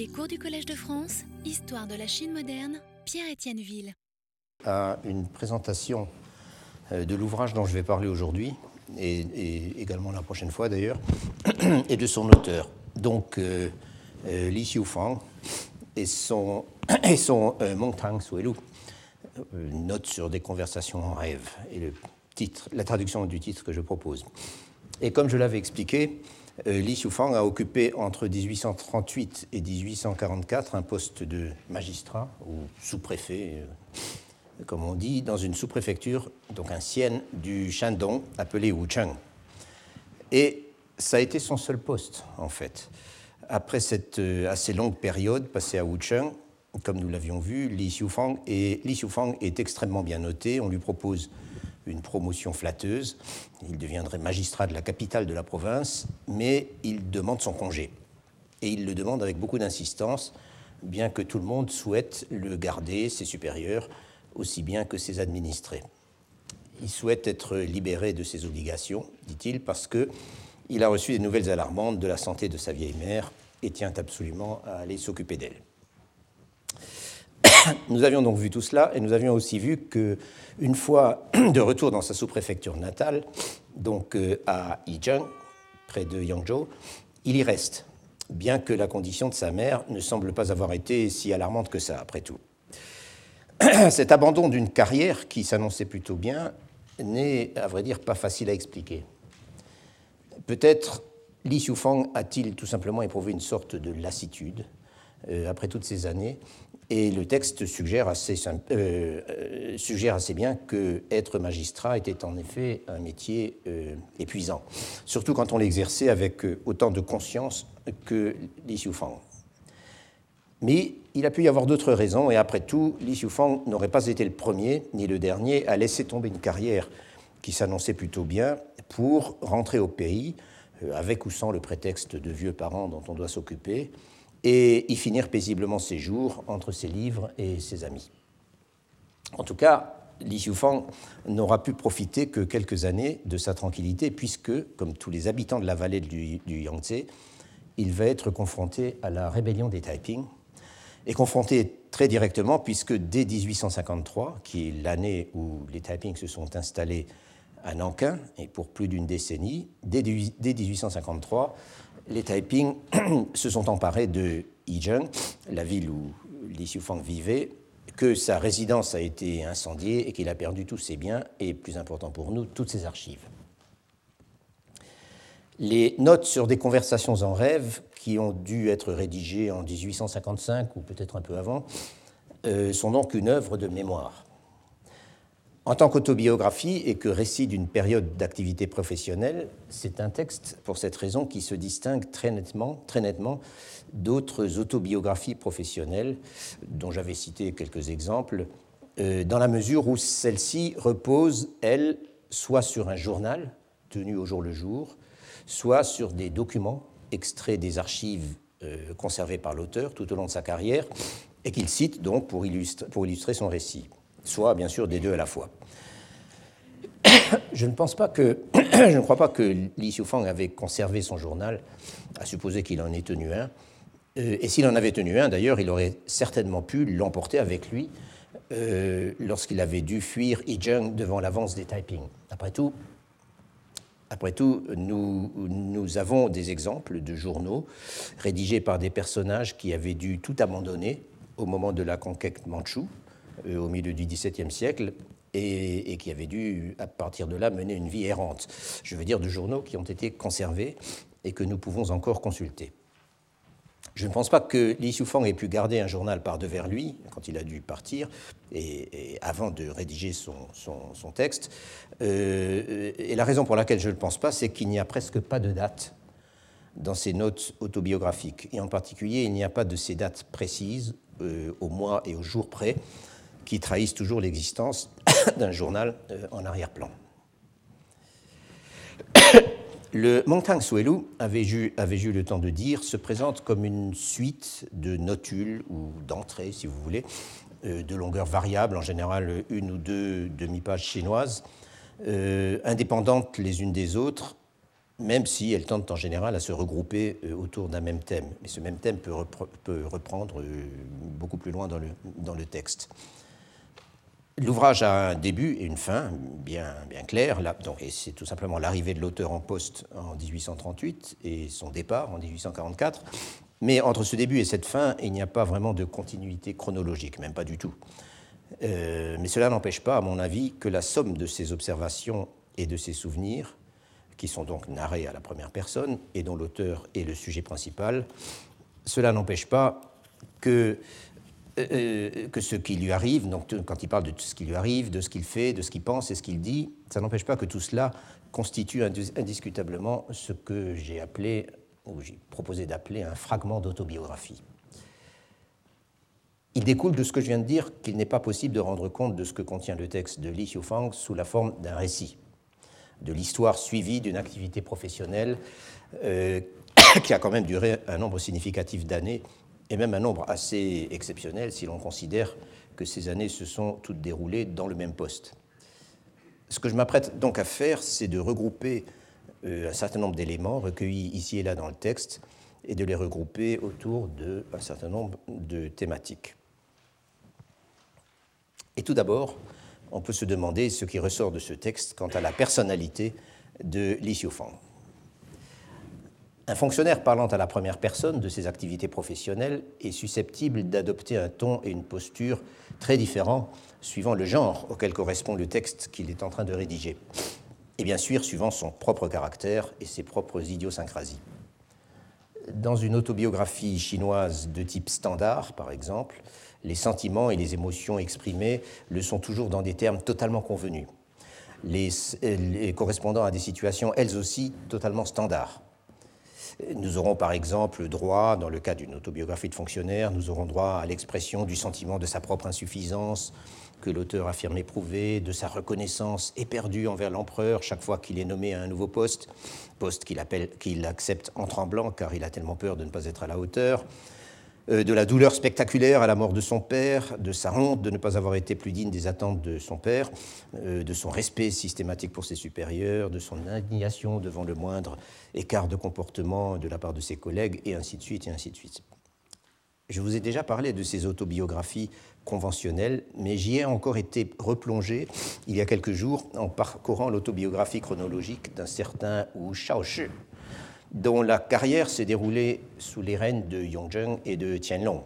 Les cours du Collège de France, Histoire de la Chine moderne, Pierre-Étienne Ville. À une présentation euh, de l'ouvrage dont je vais parler aujourd'hui, et, également la prochaine fois d'ailleurs, et de son auteur. Donc, euh, euh, Li Xiufang et son, et son Tang Suelu, note sur des conversations en rêve, et le titre, la traduction du titre que je propose. Et comme je l'avais expliqué, euh, Li Xiufang a occupé entre 1838 et 1844 un poste de magistrat ou sous-préfet, euh, comme on dit, dans une sous-préfecture, donc ancienne, du Shandong, appelée Wucheng. Et ça a été son seul poste, en fait. Après cette euh, assez longue période passée à Wucheng, comme nous l'avions vu, Li Xiufang est extrêmement bien noté. On lui propose une promotion flatteuse. Il deviendrait magistrat de la capitale de la province, mais il demande son congé. Et il le demande avec beaucoup d'insistance, bien que tout le monde souhaite le garder, ses supérieurs, aussi bien que ses administrés. Il souhaite être libéré de ses obligations, dit-il, parce que il a reçu des nouvelles alarmantes de la santé de sa vieille mère et tient absolument à aller s'occuper d'elle. Nous avions donc vu tout cela et nous avions aussi vu que une fois de retour dans sa sous-préfecture natale, donc euh, à Yizheng, près de Yangzhou, il y reste, bien que la condition de sa mère ne semble pas avoir été si alarmante que ça, après tout. Cet abandon d'une carrière qui s'annonçait plutôt bien n'est, à vrai dire, pas facile à expliquer. Peut-être Li Xiufang a-t-il tout simplement éprouvé une sorte de lassitude euh, après toutes ces années et le texte suggère assez, euh, euh, suggère assez bien que être magistrat était en effet un métier euh, épuisant, surtout quand on l'exerçait avec autant de conscience que Li Xiufang. Mais il a pu y avoir d'autres raisons, et après tout, Li Xiufang n'aurait pas été le premier ni le dernier à laisser tomber une carrière qui s'annonçait plutôt bien pour rentrer au pays, avec ou sans le prétexte de vieux parents dont on doit s'occuper, et y finir paisiblement ses jours entre ses livres et ses amis. En tout cas, Li Xiufang n'aura pu profiter que quelques années de sa tranquillité, puisque, comme tous les habitants de la vallée du, Yangtze, il va être confronté à la rébellion des Taiping, et confronté très directement, puisque dès 1853, qui est l'année où les Taiping se sont installés à Nankin, et pour plus d'une décennie, dès 1853, les Taiping se sont emparés de Yizheng, la ville où Li Xiufang vivait, que sa résidence a été incendiée et qu'il a perdu tous ses biens et, plus important pour nous, toutes ses archives. Les notes sur des conversations en rêve qui ont dû être rédigées en 1855 ou peut-être un peu avant euh, sont donc une œuvre de mémoire. En tant qu'autobiographie et que récit d'une période d'activité professionnelle, c'est un texte, pour cette raison, qui se distingue très nettement, très nettement d'autres autobiographies professionnelles, dont j'avais cité quelques exemples, euh, dans la mesure où celle-ci repose, elle, soit sur un journal tenu au jour le jour, soit sur des documents extraits des archives euh, conservées par l'auteur tout au long de sa carrière, et qu'il cite donc pour illustrer son récit soit bien sûr des deux à la fois. Je ne pense pas que, je ne crois pas que Li Xiufang avait conservé son journal, à supposer qu'il en ait tenu un. Euh, et s'il en avait tenu un, d'ailleurs, il aurait certainement pu l'emporter avec lui euh, lorsqu'il avait dû fuir Yizheng devant l'avance des Taiping. Après tout, après tout nous, nous, avons des exemples de journaux rédigés par des personnages qui avaient dû tout abandonner au moment de la conquête manchoue, au milieu du XVIIe siècle et, qui avaient dû, à partir de là, mener une vie errante. Je veux dire de journaux qui ont été conservés et que nous pouvons encore consulter. Je ne pense pas que Li Xiufang ait pu garder un journal par devers lui quand il a dû partir et, avant de rédiger son, son, texte. Euh, et la raison pour laquelle je ne le pense pas, c'est qu'il n'y a presque pas de date dans ses notes autobiographiques. Et en particulier, il n'y a pas de ces dates précises, euh, au mois et au jour près, qui trahissent toujours l'existence d'un journal euh, en arrière-plan. Le Montang Suelu, avait eu, avait eu le temps de dire, se présente comme une suite de notules ou d'entrées, si vous voulez, euh, de longueur variable, en général une ou deux demi-pages chinoises, euh, indépendantes les unes des autres, même si elles tentent en général à se regrouper autour d'un même thème. Mais ce même thème peut, reprendre euh, beaucoup plus loin dans le, dans le texte. L'ouvrage a un début et une fin bien, bien c'est tout simplement l'arrivée de l'auteur en poste en 1838 et son départ en 1844. Mais entre ce début et cette fin, il n'y a pas vraiment de continuité chronologique, même pas du tout. Euh, mais cela n'empêche pas, à mon avis, que la somme de ces observations et de ces souvenirs qui sont donc narrés à la première personne et dont l'auteur est le sujet principal, cela n'empêche pas que, euh, euh, que ce qui lui arrive, donc quand il parle de ce qui lui arrive, de ce qu'il fait, de ce qu'il pense et ce qu'il dit, ça n'empêche pas que tout cela constitue indiscutablement ce que j'ai appelé, ou j'ai proposé d'appeler un fragment d'autobiographie. Il découle de ce que je viens de dire qu'il n'est pas possible de rendre compte de ce que contient le texte de Li Xiufang sous la forme d'un récit de l'histoire suivie d'une activité professionnelle euh, qui a quand même duré un nombre significatif d'années, et même un nombre assez exceptionnel si l'on considère que ces années se sont toutes déroulées dans le même poste. Ce que je m'apprête donc à faire, c'est de regrouper euh, un certain nombre d'éléments recueillis ici et là dans le texte et de les regrouper autour d'un certain nombre de thématiques. Et tout d'abord, on peut se demander ce qui ressort de ce texte quant à la personnalité de Li. Un fonctionnaire parlant à la première personne de ses activités professionnelles est susceptible d'adopter un ton et une posture très différents suivant le genre auquel correspond le texte qu'il est en train de rédiger, et bien sûr suivant son propre caractère et ses propres idiosyncrasies. Dans une autobiographie chinoise de type standard, par exemple, les sentiments et les émotions exprimées le sont toujours dans des termes totalement convenus, les, correspondant à des situations elles aussi totalement standards. Nous aurons par exemple droit, dans le cas d'une autobiographie de fonctionnaire, nous aurons droit à l'expression du sentiment de sa propre insuffisance que l'auteur affirme éprouver, de sa reconnaissance éperdue envers l'empereur chaque fois qu'il est nommé à un nouveau poste, poste qu'il accepte en tremblant car il a tellement peur de ne pas être à la hauteur, de la douleur spectaculaire à la mort de son père, de sa honte de ne pas avoir été plus digne des attentes de son père, euh, de son respect systématique pour ses supérieurs, de son indignation devant le moindre écart de comportement de la part de ses collègues, et ainsi de suite, et ainsi de suite. Je vous ai déjà parlé de ces autobiographies conventionnelles, mais j'y ai encore été replongé il y a quelques jours en parcourant l'autobiographie chronologique d'un certain Wu dont la carrière s'est déroulée sous les règnes de Yongzheng et de Tianlong.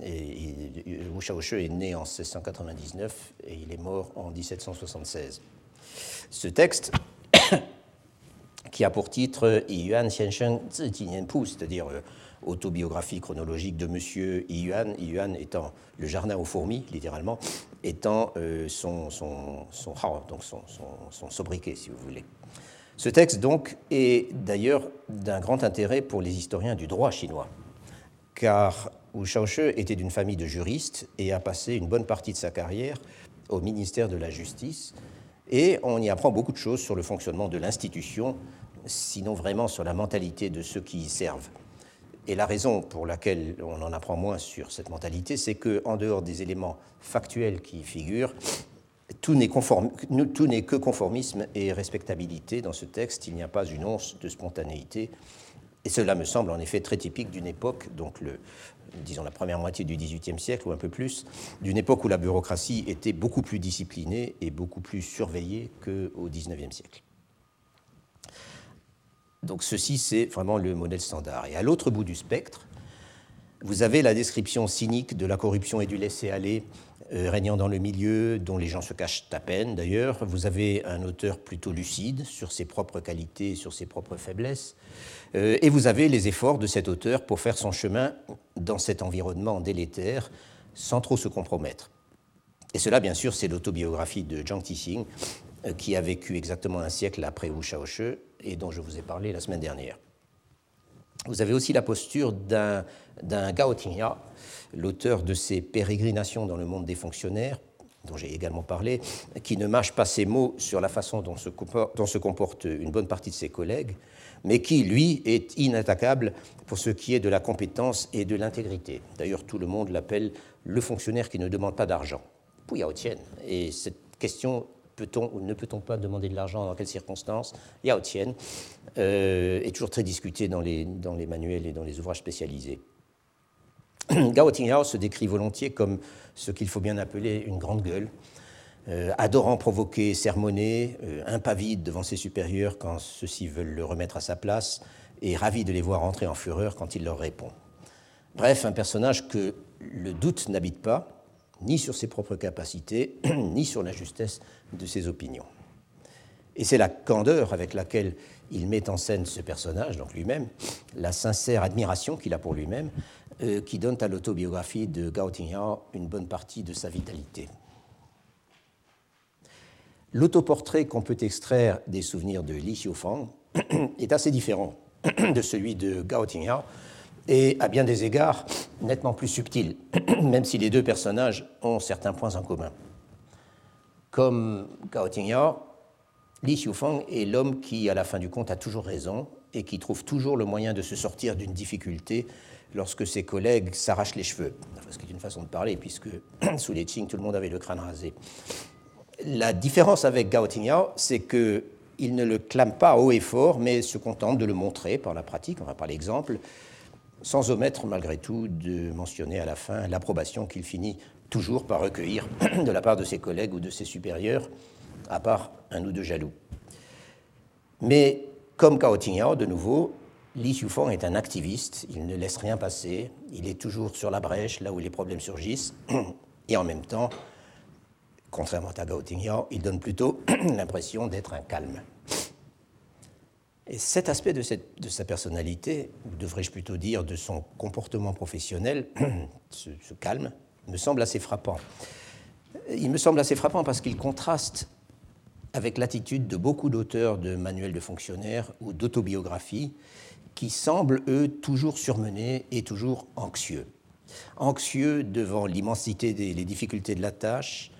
Wu Shaoshi est né en 1699 et il est mort en 1776. Ce texte, qui a pour titre Yuan Xiansheng Pu, c'est-à-dire euh, autobiographie chronologique de Monsieur Yuan, Yuan étant le jardin aux fourmis, littéralement, étant euh, son, son, son, donc son sobriquet, si vous voulez. Ce texte, donc, est d'ailleurs d'un grand intérêt pour les historiens du droit chinois, car Wu Shaoshi était d'une famille de juristes et a passé une bonne partie de sa carrière au ministère de la Justice, et on y apprend beaucoup de choses sur le fonctionnement de l'institution, sinon vraiment sur la mentalité de ceux qui y servent. Et la raison pour laquelle on en apprend moins sur cette mentalité, c'est qu'en dehors des éléments factuels qui y figurent, tout n'est que conformisme et respectabilité dans ce texte, il n'y a pas une once de spontanéité. Et cela me semble en effet très typique d'une époque, donc le, disons la première moitié du XVIIIe siècle ou un peu plus, d'une époque où la bureaucratie était beaucoup plus disciplinée et beaucoup plus surveillée qu'au XIXe siècle. Donc ceci, c'est vraiment le modèle standard. Et à l'autre bout du spectre, vous avez la description cynique de la corruption et du laisser-aller euh, régnant dans le milieu, dont les gens se cachent à peine d'ailleurs. Vous avez un auteur plutôt lucide sur ses propres qualités, sur ses propres faiblesses. Euh, et vous avez les efforts de cet auteur pour faire son chemin dans cet environnement délétère sans trop se compromettre. Et cela, bien sûr, c'est l'autobiographie de Zhang Tixing, euh, qui a vécu exactement un siècle après Wu Shaoshi et dont je vous ai parlé la semaine dernière. Vous avez aussi la posture d'un Gao Tingya, l'auteur de ces pérégrinations dans le monde des fonctionnaires, dont j'ai également parlé, qui ne mâche pas ses mots sur la façon dont se, comporte, une bonne partie de ses collègues, mais qui, lui, est inattaquable pour ce qui est de la compétence et de l'intégrité. D'ailleurs, tout le monde l'appelle le fonctionnaire qui ne demande pas d'argent. Yao Tian. Et cette question peut-on ou ne peut-on pas demander de l'argent, dans quelles circonstances? Yao euh, est toujours très discuté dans les, manuels et dans les ouvrages spécialisés. Gao se décrit volontiers comme ce qu'il faut bien appeler une grande gueule, euh, adorant provoquer, sermonner, euh, impavide devant ses supérieurs quand ceux-ci veulent le remettre à sa place, et ravi de les voir entrer en fureur quand il leur répond. Bref, un personnage que le doute n'habite pas, ni sur ses propres capacités, ni sur la justesse de ses opinions. Et c'est la candeur avec laquelle il met en scène ce personnage, donc lui-même, la sincère admiration qu'il a pour lui-même, euh, qui donne à l'autobiographie de Gao une bonne partie de sa vitalité. L'autoportrait qu'on peut extraire des souvenirs de Li Xiufang est assez différent de celui de Gao et à bien des égards nettement plus subtil, même si les deux personnages ont certains points en commun. Comme Gao Li Xiufang est l'homme qui, à la fin du compte, a toujours raison et qui trouve toujours le moyen de se sortir d'une difficulté lorsque ses collègues s'arrachent les cheveux. Ce qui est une façon de parler, puisque sous les Qing, tout le monde avait le crâne rasé. La différence avec Gao Tingyao, c'est qu'il ne le clame pas haut et fort, mais se contente de le montrer par la pratique, va par l'exemple, sans omettre malgré tout de mentionner à la fin l'approbation qu'il finit toujours par recueillir de la part de ses collègues ou de ses supérieurs, à part un ou deux jaloux. Mais comme Cao Tingyao, de nouveau, Li Xiufang est un activiste, il ne laisse rien passer, il est toujours sur la brèche là où les problèmes surgissent, et en même temps, contrairement à Gao Tingyao, il donne plutôt l'impression d'être un calme. Et cet aspect de, sa personnalité, ou devrais-je plutôt dire de son comportement professionnel, ce calme, me semble assez frappant. Il me semble assez frappant parce qu'il contraste avec l'attitude de beaucoup d'auteurs de manuels de fonctionnaires ou d'autobiographies qui semblent, eux, toujours surmenés et toujours anxieux. Anxieux devant l'immensité des les difficultés de la tâche,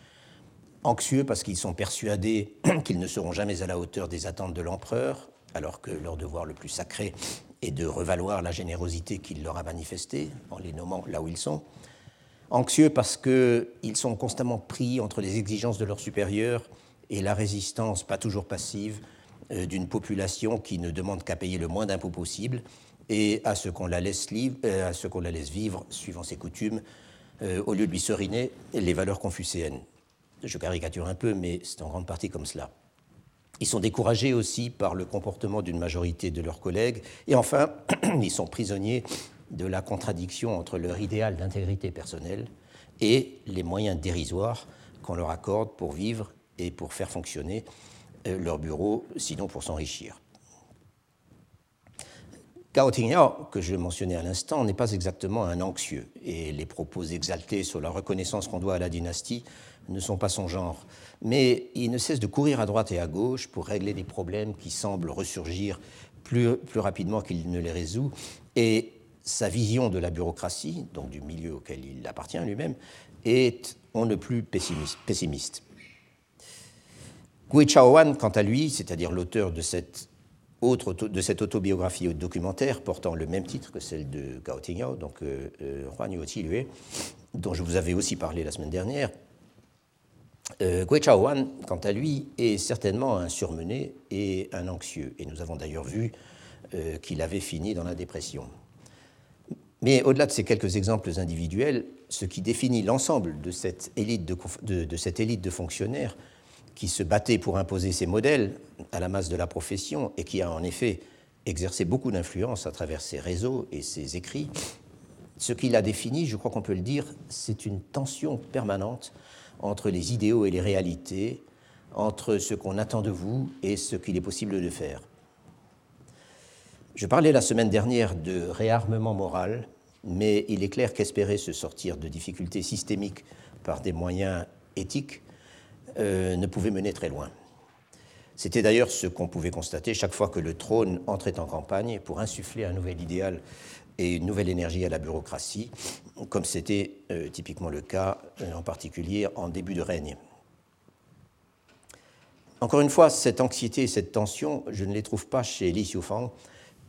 anxieux parce qu'ils sont persuadés qu'ils ne seront jamais à la hauteur des attentes de l'empereur, alors que leur devoir le plus sacré est de revaloir la générosité qu'il leur a manifestée en les nommant là où ils sont. Anxieux parce qu'ils sont constamment pris entre les exigences de leurs supérieurs et la résistance, pas toujours passive, euh, d'une population qui ne demande qu'à payer le moins d'impôts possible et à ce qu'on la, laisse euh, vivre, suivant ses coutumes, euh, au lieu de lui seriner les valeurs confucéennes. Je caricature un peu, mais c'est en grande partie comme cela. Ils sont découragés aussi par le comportement d'une majorité de leurs collègues. Et enfin, ils sont prisonniers de la contradiction entre leur idéal d'intégrité personnelle et les moyens dérisoires qu'on leur accorde pour vivre et pour faire fonctionner euh, leur bureau, sinon pour s'enrichir. Gao Tingyao, que je mentionnais à l'instant, n'est pas exactement un anxieux, et les propos exaltés sur la reconnaissance qu'on doit à la dynastie ne sont pas son genre. Mais il ne cesse de courir à droite et à gauche pour régler des problèmes qui semblent ressurgir plus, rapidement qu'il ne les résout, et sa vision de la bureaucratie, donc du milieu auquel il appartient lui-même, est on ne plus pessimiste. Gui Chaoan, quant à lui, c'est-à-dire l'auteur de cette, autre, de cette autobiographie documentaire portant le même titre que celle de Gao Tingyao, donc euh, euh, Huan Yuoti dont je vous avais aussi parlé la semaine dernière, euh, Gui Chaoan, quant à lui, est certainement un surmené et un anxieux. Et nous avons d'ailleurs vu euh, qu'il avait fini dans la dépression. Mais au-delà de ces quelques exemples individuels, ce qui définit l'ensemble de cette élite de fonctionnaires qui se battait pour imposer ses modèles à la masse de la profession et qui a en effet exercé beaucoup d'influence à travers ses réseaux et ses écrits, ce qu'il a défini, je crois qu'on peut le dire, c'est une tension permanente entre les idéaux et les réalités, entre ce qu'on attend de vous et ce qu'il est possible de faire. Je parlais la semaine dernière de réarmement moral, mais il est clair qu'espérer se sortir de difficultés systémiques par des moyens éthiques euh, ne pouvait mener très loin. C'était d'ailleurs ce qu'on pouvait constater chaque fois que le trône entrait en campagne pour insuffler un nouvel idéal et une nouvelle énergie à la bureaucratie, comme c'était euh, typiquement le cas euh, en particulier en début de règne. Encore une fois, cette anxiété et cette tension, je ne les trouve pas chez Li Xiufang,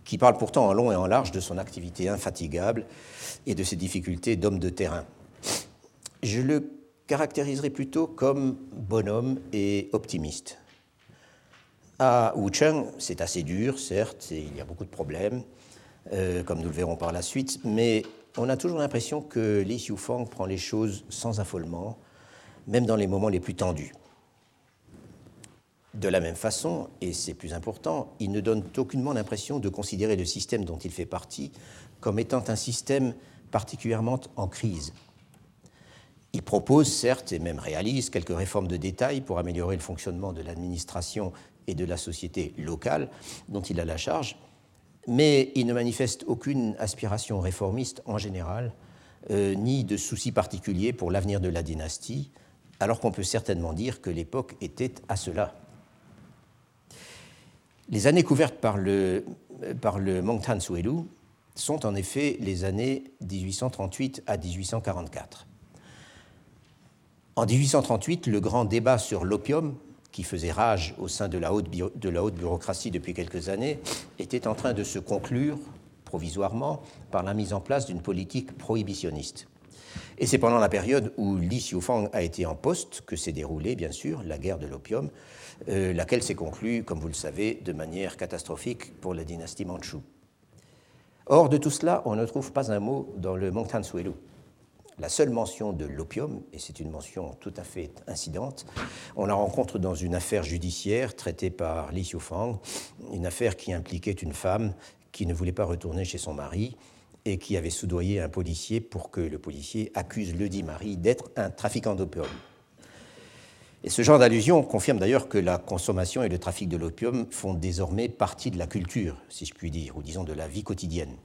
qui parle pourtant en long et en large de son activité infatigable et de ses difficultés d'homme de terrain. Je le caractériserait plutôt comme bonhomme et optimiste. À Wucheng, c'est assez dur, certes, et il y a beaucoup de problèmes, euh, comme nous le verrons par la suite, mais on a toujours l'impression que Li Xiufang prend les choses sans affolement, même dans les moments les plus tendus. De la même façon, et c'est plus important, il ne donne aucunement l'impression de considérer le système dont il fait partie comme étant un système particulièrement en crise. Il propose, certes, et même réalise quelques réformes de détail pour améliorer le fonctionnement de l'administration et de la société locale dont il a la charge, mais il ne manifeste aucune aspiration réformiste en général, euh, ni de souci particulier pour l'avenir de la dynastie, alors qu'on peut certainement dire que l'époque était à cela. Les années couvertes par le, par le sont en effet les années 1838 à 1844. En 1838, le grand débat sur l'opium, qui faisait rage au sein de la, haute bureaucratie depuis quelques années, était en train de se conclure provisoirement par la mise en place d'une politique prohibitionniste. Et c'est pendant la période où Li Xiufang a été en poste que s'est déroulée, bien sûr, la guerre de l'opium, euh, laquelle s'est conclue, comme vous le savez, de manière catastrophique pour la dynastie mandchoue. Or, de tout cela, on ne trouve pas un mot dans le Mongtan Suelu la seule mention de l'opium, et c'est une mention tout à fait incidente, on la rencontre dans une affaire judiciaire traitée par Li Xiufang, une affaire qui impliquait une femme qui ne voulait pas retourner chez son mari et qui avait soudoyé un policier pour que le policier accuse le dit mari d'être un trafiquant d'opium. Et ce genre d'allusion confirme d'ailleurs que la consommation et le trafic de l'opium font désormais partie de la culture, si je puis dire, ou disons de la vie quotidienne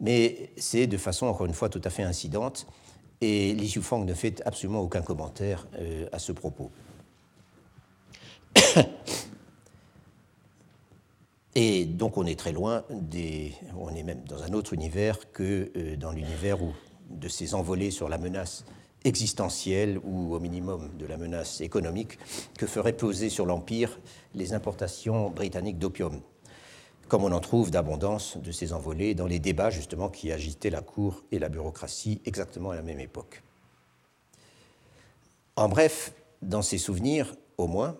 mais c'est de façon, encore une fois, tout à fait incidente, et Li Xiufang ne fait absolument aucun commentaire euh, à ce propos. Et donc on est très loin on est même dans un autre univers que euh, dans l'univers de ces envolées sur la menace existentielle ou au minimum de la menace économique que feraient peser sur l'Empire les importations britanniques d'opium comme on en trouve d'abondance de ces envolées dans les débats justement qui agitaient la cour et la bureaucratie exactement à la même époque. En bref, dans ses souvenirs, au moins,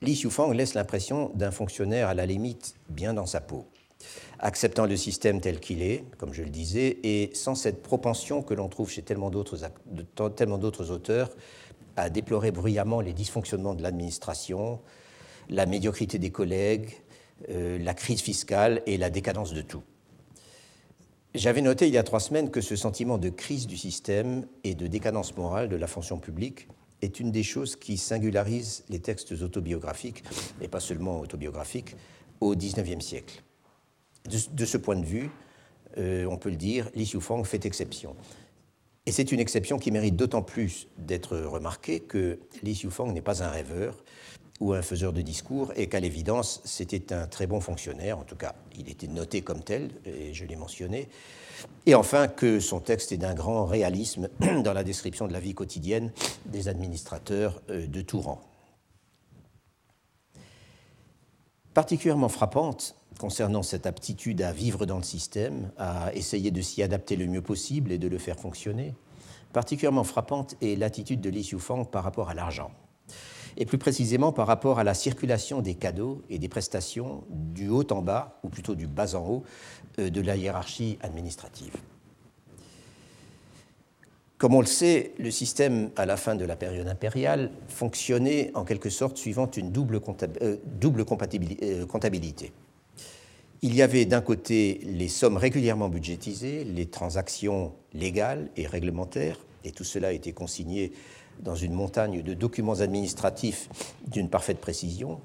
Li Xiufang laisse l'impression d'un fonctionnaire à la limite bien dans sa peau, acceptant le système tel qu'il est, comme je le disais, et sans cette propension que l'on trouve chez tellement d'autres auteurs à déplorer bruyamment les dysfonctionnements de l'administration, la médiocrité des collègues, euh, la crise fiscale et la décadence de tout. J'avais noté il y a trois semaines que ce sentiment de crise du système et de décadence morale de la fonction publique est une des choses qui singularisent les textes autobiographiques, et pas seulement autobiographiques, au XIXe siècle. De, ce point de vue, euh, on peut le dire, Li Xiufang fait exception. Et c'est une exception qui mérite d'autant plus d'être remarquée que Li Xiufang n'est pas un rêveur, ou un faiseur de discours, et qu'à l'évidence, c'était un très bon fonctionnaire, en tout cas, il était noté comme tel, et je l'ai mentionné, et enfin que son texte est d'un grand réalisme dans la description de la vie quotidienne des administrateurs euh, de tout rang. Particulièrement frappante concernant cette aptitude à vivre dans le système, à essayer de s'y adapter le mieux possible et de le faire fonctionner, particulièrement frappante est l'attitude de Li Xiufang par rapport à l'argent et plus précisément par rapport à la circulation des cadeaux et des prestations du haut en bas, ou plutôt du bas en haut, euh, de la hiérarchie administrative. Comme on le sait, le système à la fin de la période impériale fonctionnait en quelque sorte suivant une double, euh, euh, comptabilité. Il y avait d'un côté les sommes régulièrement budgétisées, les transactions légales et réglementaires, et tout cela était consigné dans une montagne de documents administratifs d'une parfaite précision.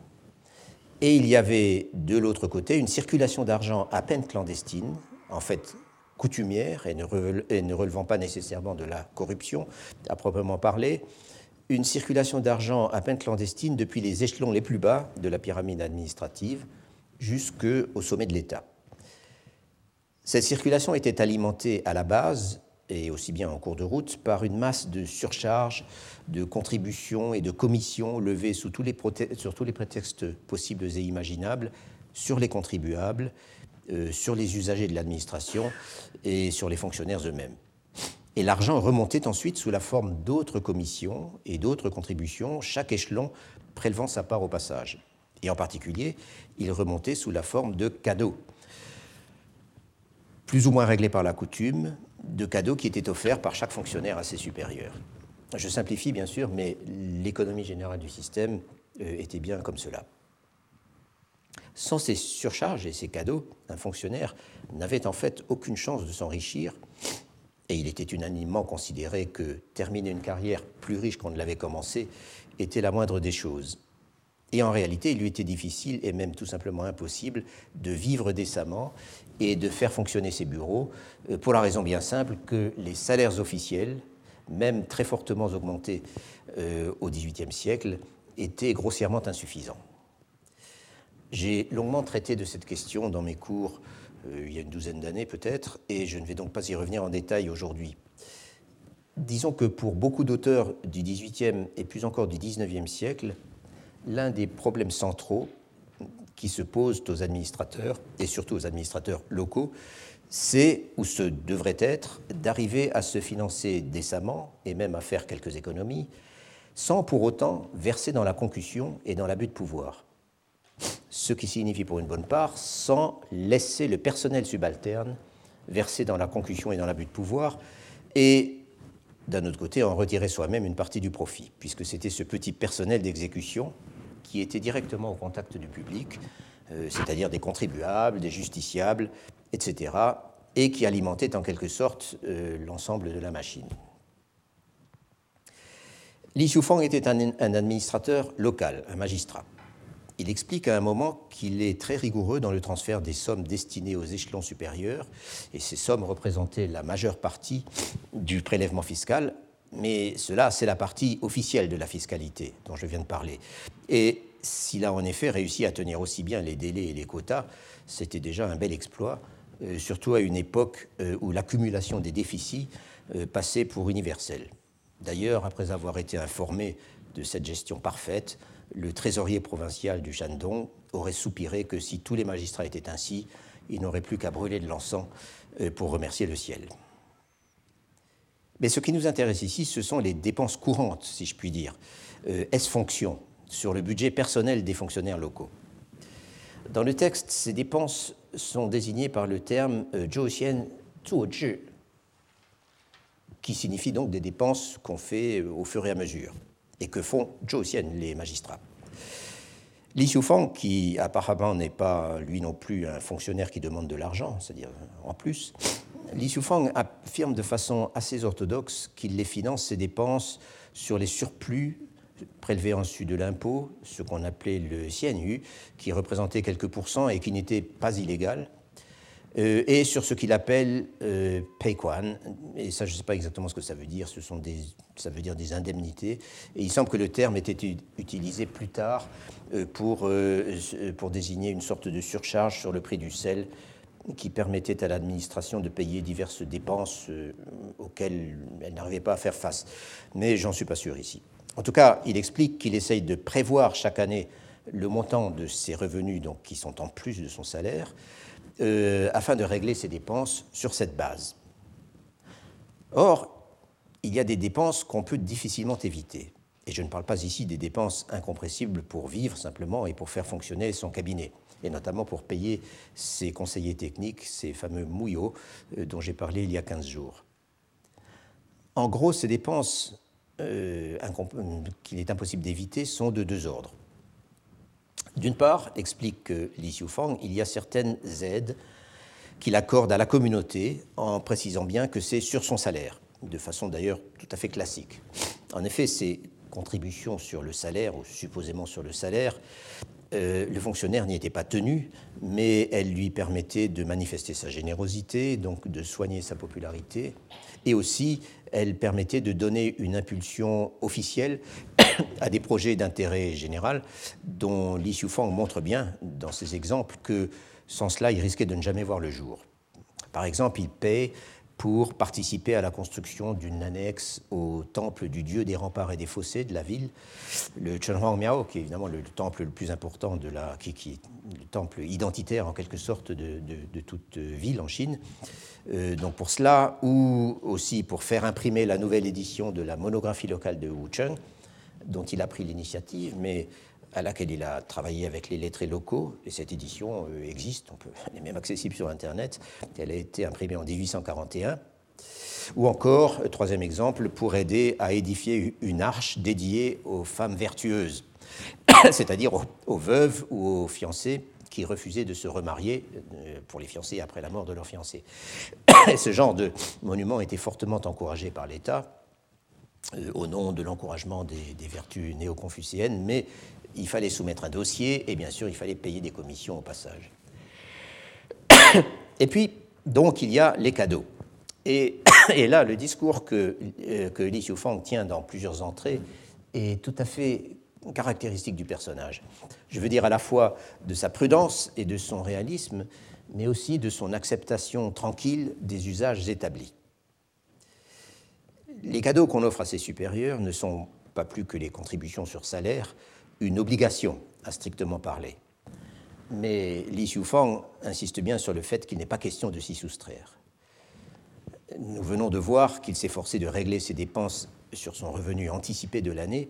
Et il y avait de l'autre côté une circulation d'argent à peine clandestine, en fait coutumière et ne, relevant pas nécessairement de la corruption à proprement parler, une circulation d'argent à peine clandestine depuis les échelons les plus bas de la pyramide administrative jusqu'au sommet de l'État. Cette circulation était alimentée à la base et aussi bien en cours de route, par une masse de surcharges, de contributions et de commissions levées sur tous les prétextes possibles et imaginables sur les contribuables, euh, sur les usagers de l'administration et sur les fonctionnaires eux-mêmes. Et l'argent remontait ensuite sous la forme d'autres commissions et d'autres contributions, chaque échelon prélevant sa part au passage. Et en particulier, il remontait sous la forme de cadeaux, plus ou moins réglés par la coutume, de cadeaux qui étaient offerts par chaque fonctionnaire à ses supérieurs. Je simplifie bien sûr, mais l'économie générale du système euh, était bien comme cela. Sans ces surcharges et ces cadeaux, un fonctionnaire n'avait en fait aucune chance de s'enrichir, et il était unanimement considéré que terminer une carrière plus riche qu'on ne l'avait commencée était la moindre des choses. Et en réalité, il lui était difficile, et même tout simplement impossible, de vivre décemment et de faire fonctionner ses bureaux, euh, pour la raison bien simple que les salaires officiels, même très fortement augmentés euh, au XVIIIe siècle, étaient grossièrement insuffisants. J'ai longuement traité de cette question dans mes cours euh, il y a une douzaine d'années peut-être, et je ne vais donc pas y revenir en détail aujourd'hui. Disons que pour beaucoup d'auteurs du XVIIIe et plus encore du XIXe siècle, l'un des problèmes centraux qui se posent aux administrateurs, et surtout aux administrateurs locaux, c'est, ou ce devrait être, d'arriver à se financer décemment, et même à faire quelques économies, sans pour autant verser dans la concussion et dans l'abus de pouvoir. Ce qui signifie pour une bonne part sans laisser le personnel subalterne verser dans la concussion et dans l'abus de pouvoir, et d'un autre côté en retirer soi-même une partie du profit, puisque c'était ce petit personnel d'exécution qui était directement au contact du public, euh, c'est-à-dire des contribuables, des justiciables, etc., et qui alimentait en quelque sorte euh, l'ensemble de la machine. Li Xiufang était un administrateur local, un magistrat. Il explique à un moment qu'il est très rigoureux dans le transfert des sommes destinées aux échelons supérieurs, et ces sommes représentaient la majeure partie du prélèvement fiscal, mais cela, c'est la partie officielle de la fiscalité dont je viens de parler. Et s'il a en effet réussi à tenir aussi bien les délais et les quotas, c'était déjà un bel exploit, euh, surtout à une époque euh, où l'accumulation des déficits euh, passait pour universelle. D'ailleurs, après avoir été informé de cette gestion parfaite, le trésorier provincial du Shandong aurait soupiré que si tous les magistrats étaient ainsi, il n'aurait plus qu'à brûler de l'encens pour remercier le ciel. Mais ce qui nous intéresse ici, ce sont les dépenses courantes, si je puis dire. Euh, Est-ce fonction sur le budget personnel des fonctionnaires locaux Dans le texte, ces dépenses sont désignées par le terme euh, Zhouxian qui signifie donc des dépenses qu'on fait euh, au fur et à mesure, et que font Zhouxian, les magistrats? Li Xiufang, qui apparemment n'est pas lui non plus un fonctionnaire qui demande de l'argent, c'est-à-dire en plus, Li Xiufang affirme de façon assez orthodoxe qu'il les finance ses dépenses sur les surplus prélevés en sus de l'impôt, ce qu'on appelait le xianyu, qui représentait quelques pourcents et qui n'était pas illégal, euh, et sur ce qu'il appelle euh, et ça je ne sais pas exactement ce que ça veut dire, ce sont des, ça veut dire des indemnités, et il semble que le terme ait été utilisé plus tard euh, pour, euh, pour désigner une sorte de surcharge sur le prix du sel qui permettait à l'administration de payer diverses dépenses euh, auxquelles elle n'arrivait pas à faire face. Mais j'en suis pas sûr ici. En tout cas, il explique qu'il essaye de prévoir chaque année le montant de ses revenus, qui sont en plus de son salaire, euh, afin de régler ses dépenses sur cette base. Or, il y a des dépenses qu'on peut difficilement éviter. Et je ne parle pas ici des dépenses incompressibles pour vivre simplement et pour faire fonctionner son cabinet et notamment pour payer ses conseillers techniques, ces fameux mouillots euh, dont j'ai parlé il y a 15 jours. En gros, ces dépenses euh, qu'il est impossible d'éviter sont de deux ordres. D'une part, explique Li Xiufang, il y a certaines aides qu'il accorde à la communauté en précisant bien que c'est sur son salaire, de façon d'ailleurs tout à fait classique. En effet, ces contributions sur le salaire, ou supposément sur le salaire, euh, le fonctionnaire n'y était pas tenu, mais elle lui permettait de manifester sa générosité, donc de soigner sa popularité, et aussi elle permettait de donner une impulsion officielle à des projets d'intérêt général dont Li Xiufang montre bien dans ses exemples que sans cela, il risquait de ne jamais voir le jour. Par exemple, il paie pour participer à la construction d'une annexe au temple du dieu des remparts et des fossés de la ville, le Chenhuang Miao, qui est évidemment le temple le plus important de la, qui, est le temple identitaire en quelque sorte de, de, toute ville en Chine. Euh, donc pour cela, ou aussi pour faire imprimer la nouvelle édition de la monographie locale de Wucheng, dont il a pris l'initiative, mais à laquelle il a travaillé avec les lettrés locaux. Et cette édition euh, existe, elle est même accessible sur Internet. Elle a été imprimée en 1841. Ou encore, euh, troisième exemple, pour aider à édifier une arche dédiée aux femmes vertueuses, c'est-à-dire aux, veuves ou aux fiancés qui refusaient de se remarier euh, pour les fiancés après la mort de leur fiancé. ce genre de monument était fortement encouragé par l'État au nom de l'encouragement des, des, vertus néo-confucéennes, mais il fallait soumettre un dossier et bien sûr il fallait payer des commissions au passage. Et puis, donc, il y a les cadeaux. Et, là, le discours que, euh, que Li Xiufang tient dans plusieurs entrées est tout à fait caractéristique du personnage. Je veux dire à la fois de sa prudence et de son réalisme, mais aussi de son acceptation tranquille des usages établis. Les cadeaux qu'on offre à ses supérieurs ne sont pas plus que les contributions sur salaire une obligation à strictement parler. Mais Li Xiufang insiste bien sur le fait qu'il n'est pas question de s'y soustraire. Nous venons de voir qu'il s'est forcé de régler ses dépenses sur son revenu anticipé de l'année.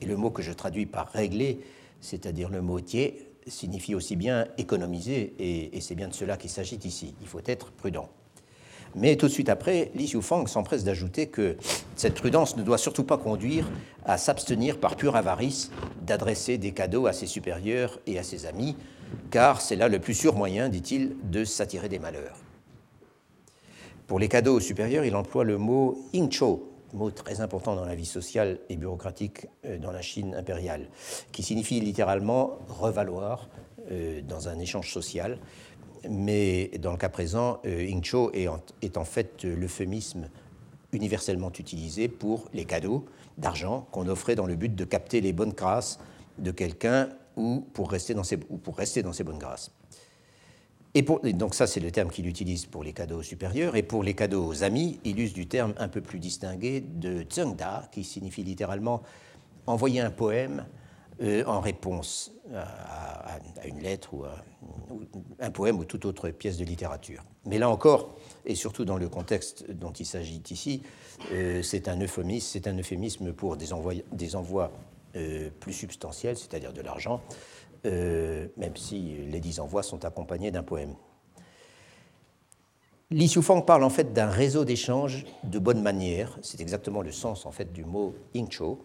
Et le mot que je traduis par régler, c'est-à-dire le mot tiers, signifie aussi bien économiser, et, et c'est bien de cela qu'il s'agit ici. Il faut être prudent. Mais tout de suite après, Li Xiufang s'empresse d'ajouter que cette prudence ne doit surtout pas conduire à s'abstenir par pure avarice d'adresser des cadeaux à ses supérieurs et à ses amis, car c'est là le plus sûr moyen, dit-il, de s'attirer des malheurs. Pour les cadeaux aux supérieurs, il emploie le mot ingcho, mot très important dans la vie sociale et bureaucratique euh, dans la Chine impériale, qui signifie littéralement revaloir euh, dans un échange social mais dans le cas présent, euh, Ingcho est en, est en fait l'euphémisme universellement utilisé pour les cadeaux d'argent qu'on offrait dans le but de capter les bonnes grâces de quelqu'un ou pour rester dans ses, ou pour rester dans ses bonnes grâces. Et, donc ça, c'est le terme qu'il utilise pour les cadeaux supérieurs. Et pour les cadeaux aux amis, il use du terme un peu plus distingué de zhengda, qui signifie littéralement envoyer un poème euh, en réponse à, une lettre ou, un poème ou toute autre pièce de littérature. Mais là encore, et surtout dans le contexte dont il s'agit ici, euh, c'est un euphémisme, pour des envois, des envois euh, plus substantiels, c'est-à-dire de l'argent, même si les dix envois sont accompagnés d'un poème. Li Xiufang parle en fait d'un réseau d'échanges de bonne manière, c'est exactement le sens en fait du mot Ingcho,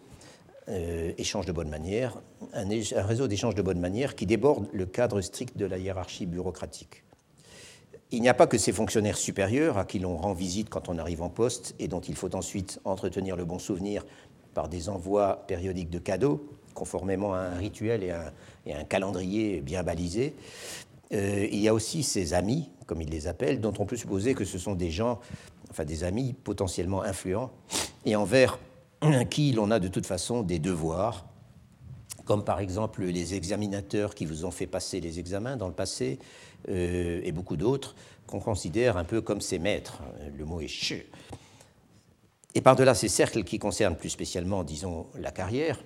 euh, échange de bonne manière, un, réseau d'échange de bonne manière qui déborde le cadre strict de la hiérarchie bureaucratique. Il n'y a pas que ces fonctionnaires supérieurs à qui l'on rend visite quand on arrive en poste et dont il faut ensuite entretenir le bon souvenir par des envois périodiques de cadeaux, conformément à un rituel et un, et un calendrier bien balisé. Euh, il y a aussi ces amis, comme ils les appellent, dont on peut supposer que ce sont des gens, enfin des amis potentiellement influents, et envers qui l'on a de toute façon des devoirs, comme par exemple les examinateurs qui vous ont fait passer les examens dans le passé, euh, et beaucoup d'autres, qu'on considère un peu comme ses maîtres. Le mot est che. Et par-delà ces cercles qui concernent plus spécialement, disons, la carrière,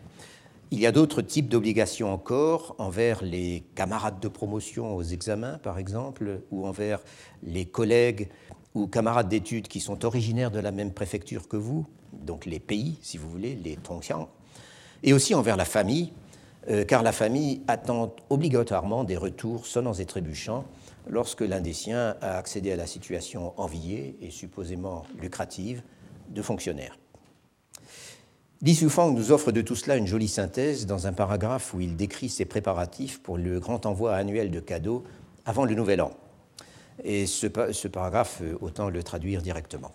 il y a d'autres types d'obligations encore envers les camarades de promotion aux examens, par exemple, ou envers les collègues ou camarades d'études qui sont originaires de la même préfecture que vous, donc les pays, si vous voulez, les Tongxiang, et aussi envers la famille, euh, car la famille attend obligatoirement des retours sonnants et trébuchants lorsque l'un des siens a accédé à la situation enviée et supposément lucrative de fonctionnaire. Li Sufang nous offre de tout cela une jolie synthèse dans un paragraphe où il décrit ses préparatifs pour le grand envoi annuel de cadeaux avant le Nouvel An. Et ce, ce paragraphe, euh, autant le traduire directement.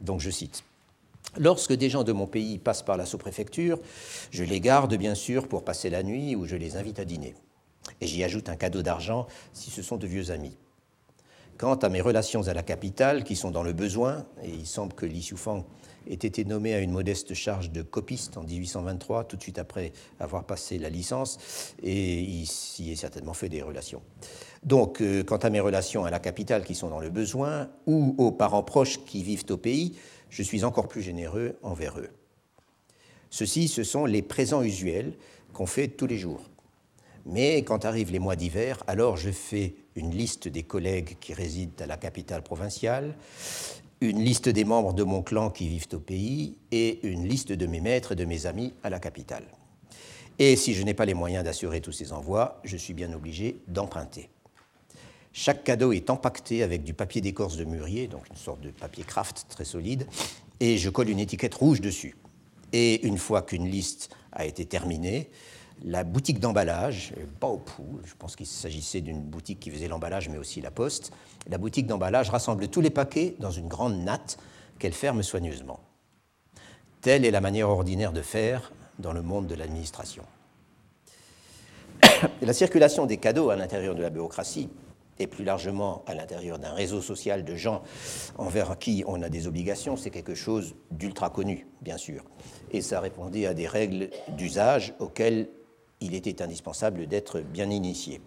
Donc je cite. Lorsque des gens de mon pays passent par la sous-préfecture, je les garde bien sûr pour passer la nuit ou je les invite à dîner. Et j'y ajoute un cadeau d'argent si ce sont de vieux amis. Quant à mes relations à la capitale, qui sont dans le besoin, et il semble que Li ait été nommé à une modeste charge de copiste en 1823, tout de suite après avoir passé la licence, et il s'y est certainement fait des relations. Donc, euh, quant à mes relations à la capitale qui sont dans le besoin, ou aux parents proches qui vivent au pays, je suis encore plus généreux envers eux. Ceux-ci, ce sont les présents usuels qu'on fait tous les jours. Mais quand arrivent les mois d'hiver, alors je fais une liste des collègues qui résident à la capitale provinciale, une liste des membres de mon clan qui vivent au pays et une liste de mes maîtres et de mes amis à la capitale. Et si je n'ai pas les moyens d'assurer tous ces envois, je suis bien obligé d'emprunter. Chaque cadeau est empaqueté avec du papier d'écorce de mûrier, donc une sorte de papier craft très solide, et je colle une étiquette rouge dessus. Et une fois qu'une liste a été terminée, la boutique d'emballage, Baopou, je pense qu'il s'agissait d'une boutique qui faisait l'emballage, mais aussi la poste, la boutique d'emballage rassemble tous les paquets dans une grande natte qu'elle ferme soigneusement. Telle est la manière ordinaire de faire dans le monde de l'administration. la circulation des cadeaux à l'intérieur de la bureaucratie et plus largement à l'intérieur d'un réseau social de gens envers qui on a des obligations, c'est quelque chose d'ultra connu, bien sûr. Et ça répondait à des règles d'usage auxquelles il était indispensable d'être bien initié.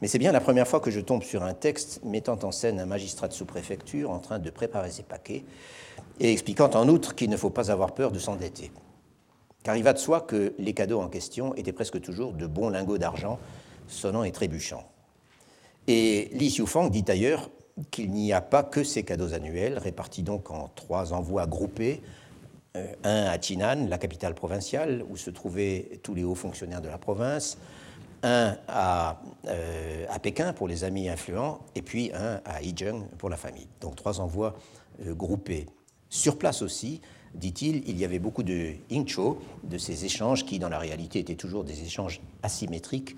Mais c'est bien la première fois que je tombe sur un texte mettant en scène un magistrat de sous-préfecture en train de préparer ses paquets et expliquant en outre qu'il ne faut pas avoir peur de s'endetter. Car il va de soi que les cadeaux en question étaient presque toujours de bons lingots d'argent sonnant et trébuchant. Et Li Xiufang dit ailleurs qu'il n'y a pas que ces cadeaux annuels, répartis donc en trois envois groupés, un à Chinan, la capitale provinciale, où se trouvaient tous les hauts fonctionnaires de la province, un à, euh, Pékin pour les amis influents, et puis un à Yizheng pour la famille. Donc trois envois euh, groupés. Sur place aussi, dit-il, il y avait beaucoup de Yingcho, de ces échanges qui, dans la réalité, étaient toujours des échanges asymétriques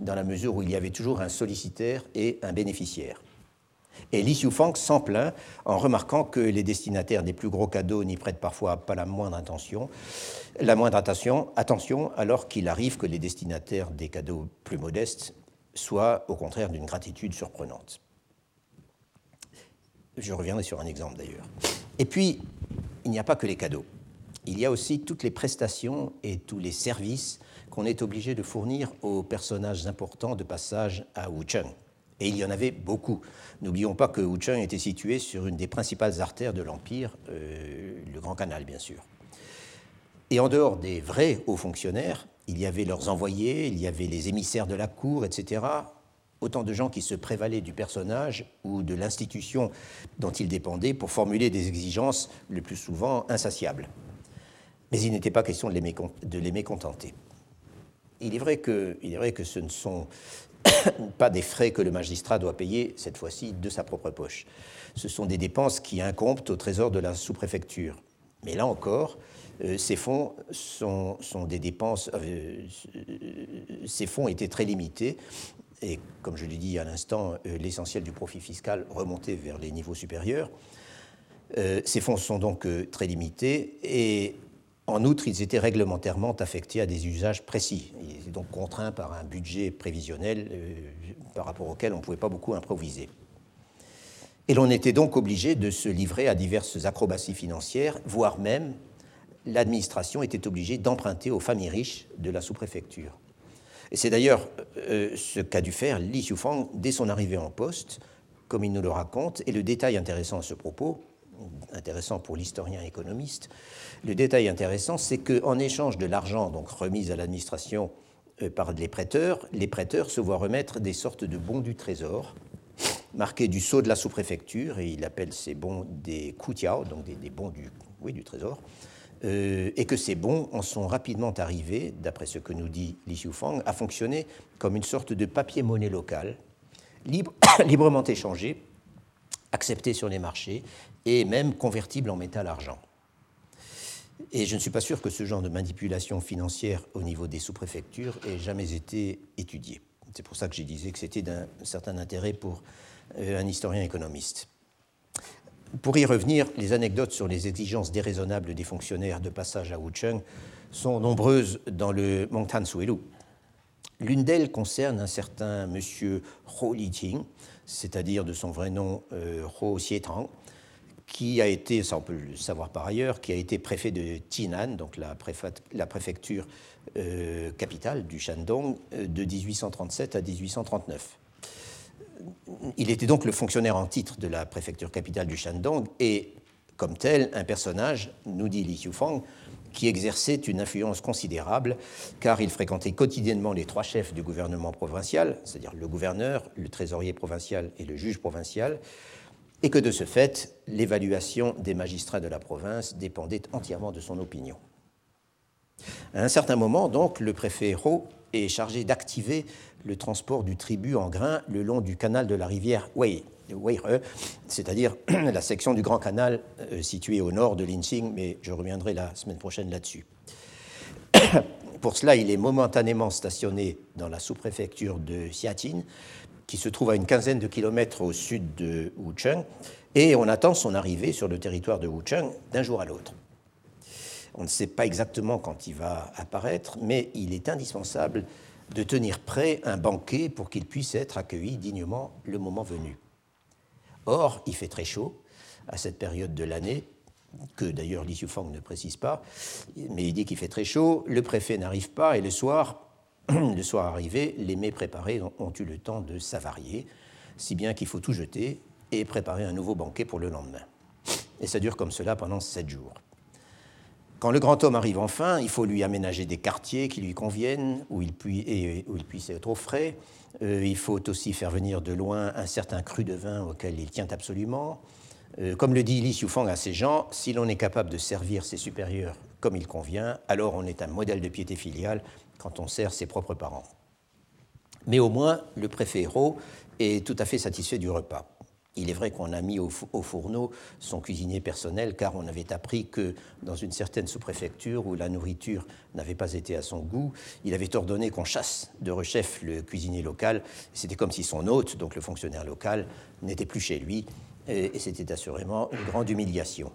dans la mesure où il y avait toujours un sollicitaire et un bénéficiaire. Et Li Xiufang s'en plaint en remarquant que les destinataires des plus gros cadeaux n'y prêtent parfois pas la moindre attention, attention, attention alors qu'il arrive que les destinataires des cadeaux plus modestes soient au contraire d'une gratitude surprenante. Je reviendrai sur un exemple d'ailleurs. Et puis, il n'y a pas que les cadeaux. Il y a aussi toutes les prestations et tous les services qu'on est obligé de fournir aux personnages importants de passage à Wucheng. Et il y en avait beaucoup. N'oublions pas que Wucheng était situé sur une des principales artères de l'Empire, euh, le Grand Canal, bien sûr. Et en dehors des vrais hauts fonctionnaires, il y avait leurs envoyés, il y avait les émissaires de la cour, etc. Autant de gens qui se prévalaient du personnage ou de l'institution dont ils dépendaient pour formuler des exigences le plus souvent insatiables. Mais il n'était pas question de les mécontenter il est vrai que ce ne sont pas des frais que le magistrat doit payer, cette fois-ci, de sa propre poche. Ce sont des dépenses qui incombent au trésor de la sous-préfecture. Mais là encore, euh, ces fonds sont, des dépenses. Euh, ces fonds étaient très limités. Et comme je l'ai dit à l'instant, euh, l'essentiel du profit fiscal remontait vers les niveaux supérieurs. ces fonds sont donc très limités et en outre, ils étaient réglementairement affectés à des usages précis. Ils étaient donc contraints par un budget prévisionnel euh, par rapport auquel on ne pouvait pas beaucoup improviser. Et l'on était donc obligé de se livrer à diverses acrobaties financières, voire même l'administration était obligée d'emprunter aux familles riches de la sous-préfecture. C'est d'ailleurs euh, ce qu'a dû faire Li Xiufang dès son arrivée en poste, comme il nous le raconte, et le détail intéressant à ce propos, intéressant pour l'historien économiste, le détail intéressant, c'est qu'en échange de l'argent donc remis à l'administration euh, par les prêteurs, les prêteurs se voient remettre des sortes de bons du trésor, marqués du sceau de la sous-préfecture, et il appelle ces bons des koutiao, donc des, bons du, oui, du trésor, euh, et que ces bons en sont rapidement arrivés, d'après ce que nous dit Li Xiufang, à fonctionner comme une sorte de papier-monnaie local, libre, librement échangé, accepté sur les marchés et même convertible en métal argent. Et je ne suis pas sûr que ce genre de manipulation financière au niveau des sous-préfectures ait jamais été étudié. C'est pour ça que j'ai disais que c'était d'un certain intérêt pour euh, un historien économiste. Pour y revenir, les anecdotes sur les exigences déraisonnables des fonctionnaires de passage à Wucheng sont nombreuses dans le Mongtan Suelu. L'une d'elles concerne un certain monsieur Ho Liting, c'est-à-dire de son vrai nom euh, Ho Xietang, qui a été, ça on peut le savoir par ailleurs, qui a été préfet de Tinan, donc la, préfecture euh, capitale du Shandong, euh, de 1837 à 1839. Il était donc le fonctionnaire en titre de la préfecture capitale du Shandong et, comme tel, un personnage, nous dit Li Xiufang, qui exerçait une influence considérable, car il fréquentait quotidiennement les trois chefs du gouvernement provincial, c'est-à-dire le gouverneur, le trésorier provincial et le juge provincial, et que de ce fait, l'évaluation des magistrats de la province dépendait entièrement de son opinion. À un certain moment, donc, le préfet Ho est chargé d'activer le transport du tribut en grains le long du canal de la rivière Wei, c'est-à-dire la section du Grand Canal euh, située au nord de Linxing, mais je reviendrai la semaine prochaine là-dessus. Pour cela, il est momentanément stationné dans la sous-préfecture de Xiatin, qui se trouve à une quinzaine de kilomètres au sud de Wucheng, et on attend son arrivée sur le territoire de Wucheng d'un jour à l'autre. On ne sait pas exactement quand il va apparaître, mais il est indispensable de tenir prêt un banquet pour qu'il puisse être accueilli dignement le moment venu. Or, il fait très chaud à cette période de l'année, que d'ailleurs Li Xiufang ne précise pas, mais il dit qu'il fait très chaud, le préfet n'arrive pas, et le soir, le soir arrivé, les mets préparés ont eu le temps de s'avarier, si bien qu'il faut tout jeter et préparer un nouveau banquet pour le lendemain. Et ça dure comme cela pendant sept jours. Quand le grand homme arrive enfin, il faut lui aménager des quartiers qui lui conviennent, où il, puisse, être au frais. Euh, il faut aussi faire venir de loin un certain cru de vin auquel il tient absolument. Euh, comme le dit Li Xiufang à ses gens, si l'on est capable de servir ses supérieurs comme il convient, alors on est un modèle de piété filiale quand on sert ses propres parents. Mais au moins, le préfet héros est tout à fait satisfait du repas. Il est vrai qu'on a mis au, fourneau son cuisinier personnel, car on avait appris que dans une certaine sous-préfecture où la nourriture n'avait pas été à son goût, il avait ordonné qu'on chasse de rechef le cuisinier local. C'était comme si son hôte, donc le fonctionnaire local, n'était plus chez lui, et, c'était assurément une grande humiliation.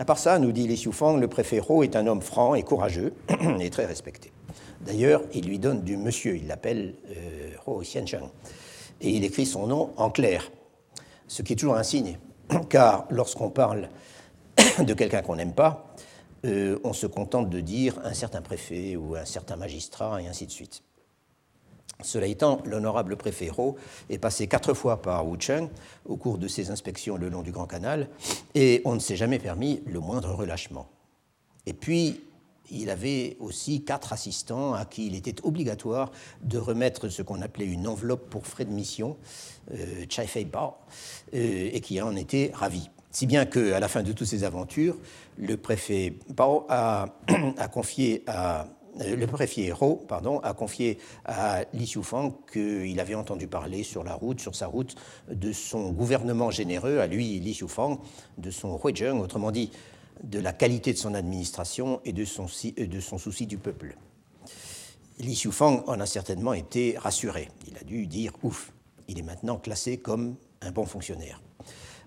À part ça, nous dit Li Xiufang, le préfet Ho est un homme franc et courageux et très respecté. D'ailleurs, il lui donne du monsieur, il l'appelle euh, Ho Xiancheng et il écrit son nom en clair, ce qui est toujours un signe, car lorsqu'on parle de quelqu'un qu'on n'aime pas, euh, on se contente de dire un certain préfet ou un certain magistrat et ainsi de suite. Cela étant, l'honorable préfet Ho est passé quatre fois par Wucheng au cours de ses inspections le long du Grand Canal et on ne s'est jamais permis le moindre relâchement. Et puis, il avait aussi quatre assistants à qui il était obligatoire de remettre ce qu'on appelait une enveloppe pour frais de mission, euh, Chai Fei Bao, euh, et qui en était ravi. Si bien qu'à la fin de toutes ces aventures, le préfet Bao a, confié à le préfet Ho pardon, a confié à Li Xiufang qu'il avait entendu parler sur la route, sur sa route, de son gouvernement généreux, à lui, Li Xiufang, de son Huizheng, autrement dit, de la qualité de son administration et de son, son souci du peuple. Li Xiufang en a certainement été rassuré. Il a dû dire ouf, il est maintenant classé comme un bon fonctionnaire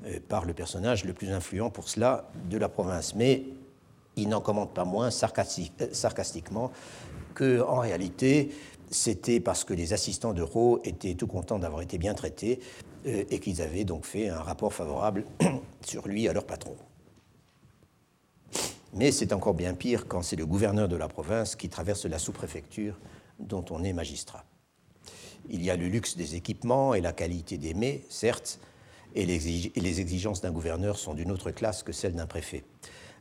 euh, par le personnage le plus influent pour cela de la province. Mais il n'en commente pas moins euh, sarcastiquement qu'en réalité, c'était parce que les assistants de Ro étaient tout contents d'avoir été bien traités euh, et qu'ils avaient donc fait un rapport favorable sur lui à leur patron. Mais c'est encore bien pire quand c'est le gouverneur de la province qui traverse la sous-préfecture dont on est magistrat. Il y a le luxe des équipements et la qualité des mets, certes, et les exigences d'un gouverneur sont d'une autre classe que celles d'un préfet.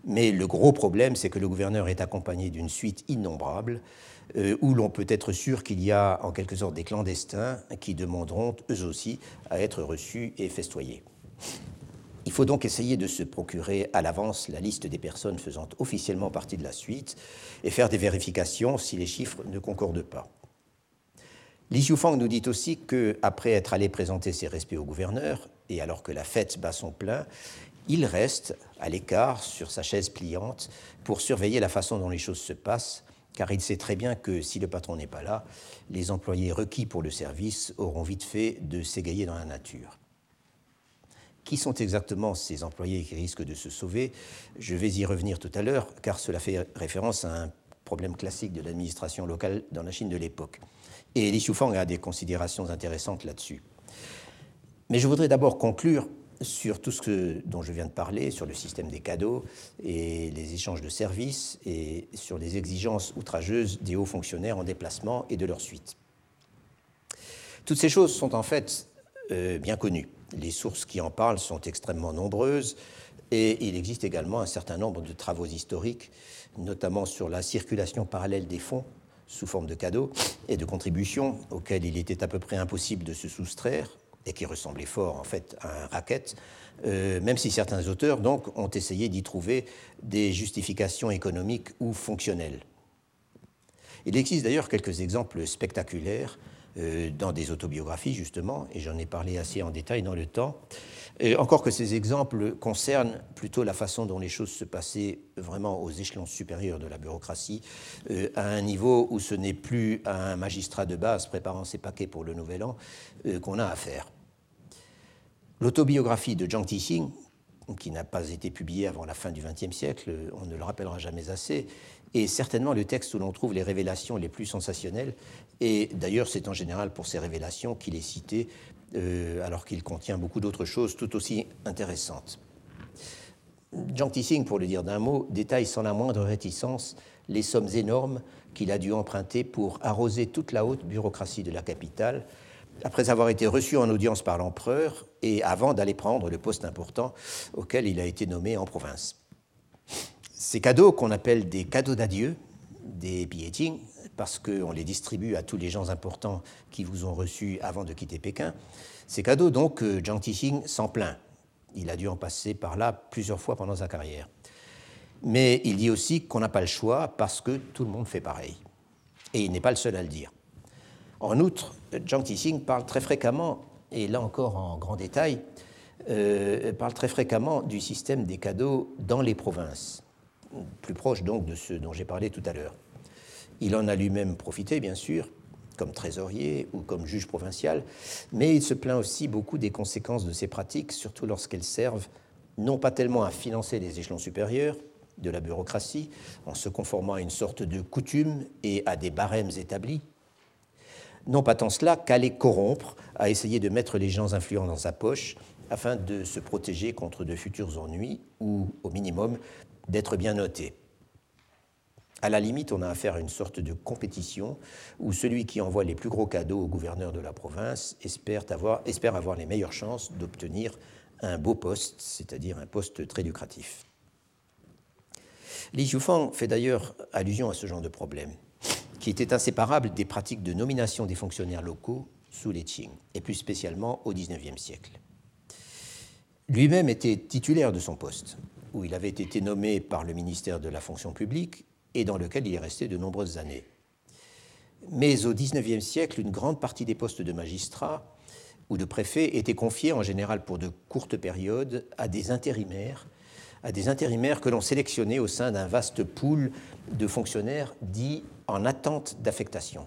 Mais le gros problème, c'est que le gouverneur est accompagné d'une suite innombrable, euh, où l'on peut être sûr qu'il y a en quelque sorte des clandestins qui demanderont eux aussi à être reçus et festoyés. Il faut donc essayer de se procurer à l'avance la liste des personnes faisant officiellement partie de la suite et faire des vérifications si les chiffres ne concordent pas. Li Xiufang nous dit aussi qu'après être allé présenter ses respects au gouverneur, et alors que la fête bat son plein, il reste à l'écart sur sa chaise pliante pour surveiller la façon dont les choses se passent, car il sait très bien que si le patron n'est pas là, les employés requis pour le service auront vite fait de s'égayer dans la nature. Qui sont exactement ces employés qui risquent de se sauver? Je vais y revenir tout à l'heure, car cela fait référence à un problème classique de l'administration locale dans la Chine de l'époque. Et Li Xiufang a des considérations intéressantes là-dessus. Mais je voudrais d'abord conclure sur tout ce dont je viens de parler, sur le système des cadeaux et les échanges de services, et sur les exigences outrageuses des hauts fonctionnaires en déplacement et de leur suite. Toutes ces choses sont en fait euh, bien connues. Les sources qui en parlent sont extrêmement nombreuses, et il existe également un certain nombre de travaux historiques, notamment sur la circulation parallèle des fonds sous forme de cadeaux et de contributions auxquels il était à peu près impossible de se soustraire et qui ressemblait fort en fait à un racket, euh, même si certains auteurs donc ont essayé d'y trouver des justifications économiques ou fonctionnelles. Il existe d'ailleurs quelques exemples spectaculaires euh, dans des autobiographies justement, et j'en ai parlé assez en détail dans le temps, encore que ces exemples concernent plutôt la façon dont les choses se passaient vraiment aux échelons supérieurs de la bureaucratie, euh, à un niveau où ce n'est plus à un magistrat de base préparant ses paquets pour le nouvel an euh, qu'on a affaire. L'autobiographie de Zhang Tixing, qui n'a pas été publiée avant la fin du XXe siècle, on ne le rappellera jamais assez, est certainement le texte où l'on trouve les révélations les plus sensationnelles. Et d'ailleurs, c'est en général pour ces révélations qu'il est cité euh, alors qu'il contient beaucoup d'autres choses tout aussi intéressantes. Jiang Tixing, pour le dire d'un mot, détaille sans la moindre réticence les sommes énormes qu'il a dû emprunter pour arroser toute la haute bureaucratie de la capitale, après avoir été reçu en audience par l'empereur et avant d'aller prendre le poste important auquel il a été nommé en province. Ces cadeaux qu'on appelle des cadeaux d'adieu, des billeting, parce qu'on les distribue à tous les gens importants qui vous ont reçus avant de quitter Pékin. Ces cadeaux, donc, Jiang Tixing s'en plaint. Il a dû en passer par là plusieurs fois pendant sa carrière. Mais il dit aussi qu'on n'a pas le choix parce que tout le monde fait pareil. Et il n'est pas le seul à le dire. En outre, Jiang Tixing parle très fréquemment, et là encore en grand détail, euh, parle très fréquemment du système des cadeaux dans les provinces, plus proche donc de ce dont j'ai parlé tout à l'heure. Il en a lui-même profité, bien sûr, comme trésorier ou comme juge provincial, mais il se plaint aussi beaucoup des conséquences de ces pratiques, surtout lorsqu'elles servent non pas tellement à financer les échelons supérieurs de la bureaucratie, en se conformant à une sorte de coutume et à des barèmes établis, non pas tant cela qu'à les corrompre, à essayer de mettre les gens influents dans sa poche, afin de se protéger contre de futurs ennuis ou, au minimum, d'être bien noté. À la limite, on a affaire à une sorte de compétition où celui qui envoie les plus gros cadeaux au gouverneur de la province espère avoir, les meilleures chances d'obtenir un beau poste, c'est-à-dire un poste très lucratif. Li Xiufang fait d'ailleurs allusion à ce genre de problème, qui était inséparable des pratiques de nomination des fonctionnaires locaux sous les Qing, et plus spécialement au XIXe siècle. Lui-même était titulaire de son poste, où il avait été nommé par le ministère de la fonction publique et dans lequel il est resté de nombreuses années. Mais au XIXe siècle, une grande partie des postes de magistrats ou de préfets étaient confiés en général pour de courtes périodes à des intérimaires, à des intérimaires que l'on sélectionnait au sein d'un vaste pool de fonctionnaires dits en attente d'affectation.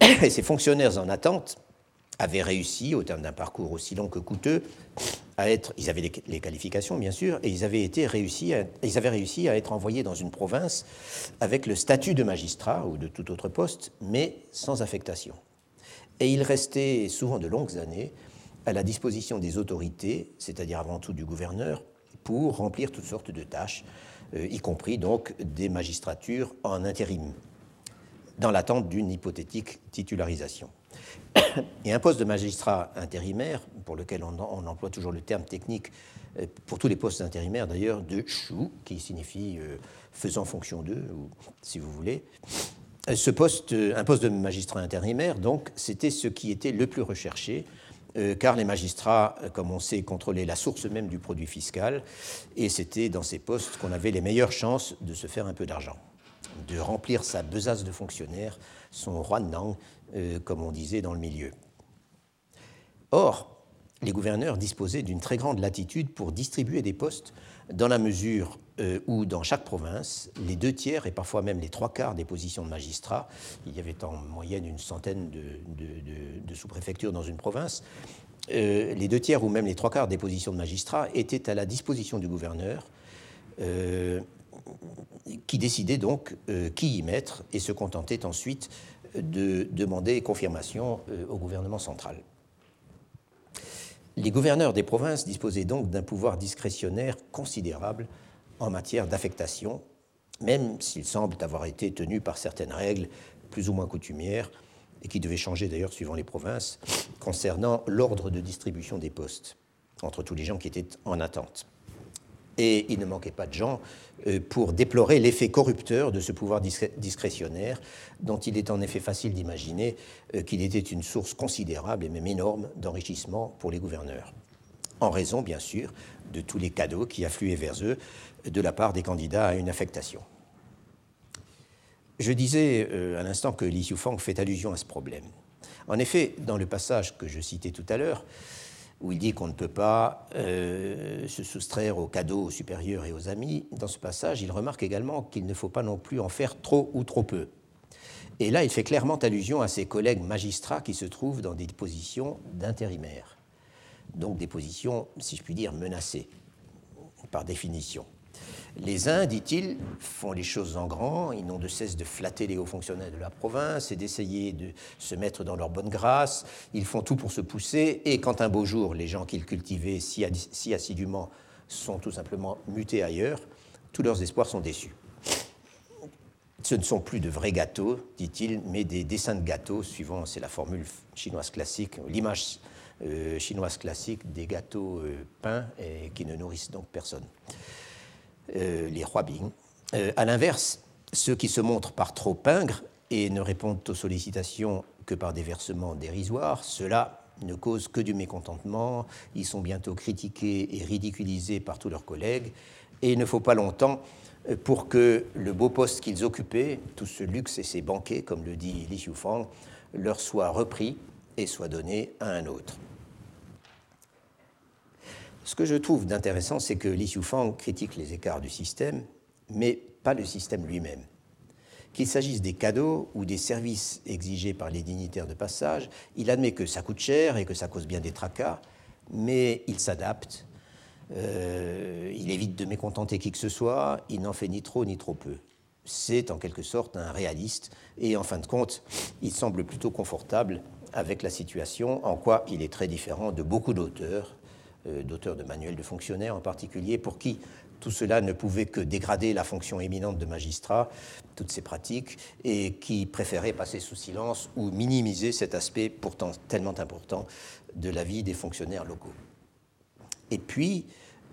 Et ces fonctionnaires en attente avaient réussi, au terme d'un parcours aussi long que coûteux, ils avaient les, qualifications bien sûr, et ils avaient, été réussi ils avaient réussi à être envoyés dans une province avec le statut de magistrat ou de tout autre poste, mais sans affectation. Et ils restaient souvent de longues années à la disposition des autorités, c'est-à-dire avant tout du gouverneur, pour remplir toutes sortes de tâches, euh, y compris donc des magistratures en intérim, dans l'attente d'une hypothétique titularisation. Et un poste de magistrat intérimaire, pour lequel on, emploie toujours le terme technique, euh, pour tous les postes intérimaires d'ailleurs, de chou, qui signifie euh, faisant fonction d'eux, si vous voulez. Euh, ce poste, un poste de magistrat intérimaire, donc, c'était ce qui était le plus recherché, car les magistrats, comme on sait, contrôlaient la source même du produit fiscal, et c'était dans ces postes qu'on avait les meilleures chances de se faire un peu d'argent, de remplir sa besace de fonctionnaire, son Nang, comme on disait dans le milieu. Or, les gouverneurs disposaient d'une très grande latitude pour distribuer des postes dans la mesure euh, où, dans chaque province, les deux tiers et parfois même les trois quarts des positions de magistrats, il y avait en moyenne une centaine de, sous-préfectures dans une province, euh, les deux tiers ou même les trois quarts des positions de magistrats étaient à la disposition du gouverneur qui décidait donc qui y mettre et se contentait ensuite de demander confirmation au gouvernement central. Les gouverneurs des provinces disposaient donc d'un pouvoir discrétionnaire considérable en matière d'affectation, même s'ils semblent avoir été tenus par certaines règles plus ou moins coutumières, et qui devaient changer d'ailleurs suivant les provinces, concernant l'ordre de distribution des postes entre tous les gens qui étaient en attente. Et il ne manquait pas de gens euh, pour déplorer l'effet corrupteur de ce pouvoir discrétionnaire, dont il est en effet facile d'imaginer euh, qu'il était une source considérable et même énorme d'enrichissement pour les gouverneurs. En raison, bien sûr, de tous les cadeaux qui affluaient vers eux de la part des candidats à une affectation. Je disais euh, à l'instant que Li Xiufang fait allusion à ce problème. En effet, dans le passage que je citais tout à l'heure, où il dit qu'on ne peut pas euh, se soustraire aux cadeaux supérieurs et aux amis, dans ce passage, il remarque également qu'il ne faut pas non plus en faire trop ou trop peu. Et là, il fait clairement allusion à ses collègues magistrats qui se trouvent dans des positions d'intérimaires, donc des positions, si je puis dire, menacées, par définition. Les uns, dit-il, font les choses en grand, ils n'ont de cesse de flatter les hauts fonctionnaires de la province et d'essayer de se mettre dans leur bonne grâce, ils font tout pour se pousser, et quand un beau jour les gens qu'ils cultivaient si, si assidûment sont tout simplement mutés ailleurs, tous leurs espoirs sont déçus. Ce ne sont plus de vrais gâteaux, dit-il, mais des dessins de gâteaux, suivant, c'est la formule chinoise classique, l'image euh, chinoise classique des gâteaux euh, peints et qui ne nourrissent donc personne. Euh, les rois Bing. Euh, à l'inverse, ceux qui se montrent par trop pingres et ne répondent aux sollicitations que par des versements dérisoires, ceux-là ne causent que du mécontentement, ils sont bientôt critiqués et ridiculisés par tous leurs collègues, et il ne faut pas longtemps euh, pour que le beau poste qu'ils occupaient, tout ce luxe et ces banquets, comme le dit Li Xiufang, leur soit repris et soit donné à un autre. Ce que je trouve d'intéressant, c'est que Li critique les écarts du système, mais pas le système lui-même. Qu'il s'agisse des cadeaux ou des services exigés par les dignitaires de passage, il admet que ça coûte cher et que ça cause bien des tracas, mais il s'adapte, euh, il évite de mécontenter qui que ce soit, il n'en fait ni trop ni trop peu. C'est en quelque sorte un réaliste et en fin de compte, il semble plutôt confortable avec la situation, en quoi il est très différent de beaucoup d'auteurs d'auteurs de manuels de fonctionnaires en particulier, pour qui tout cela ne pouvait que dégrader la fonction éminente de magistrat, toutes ces pratiques, et qui préféraient passer sous silence ou minimiser cet aspect pourtant tellement important de la vie des fonctionnaires locaux. Et puis,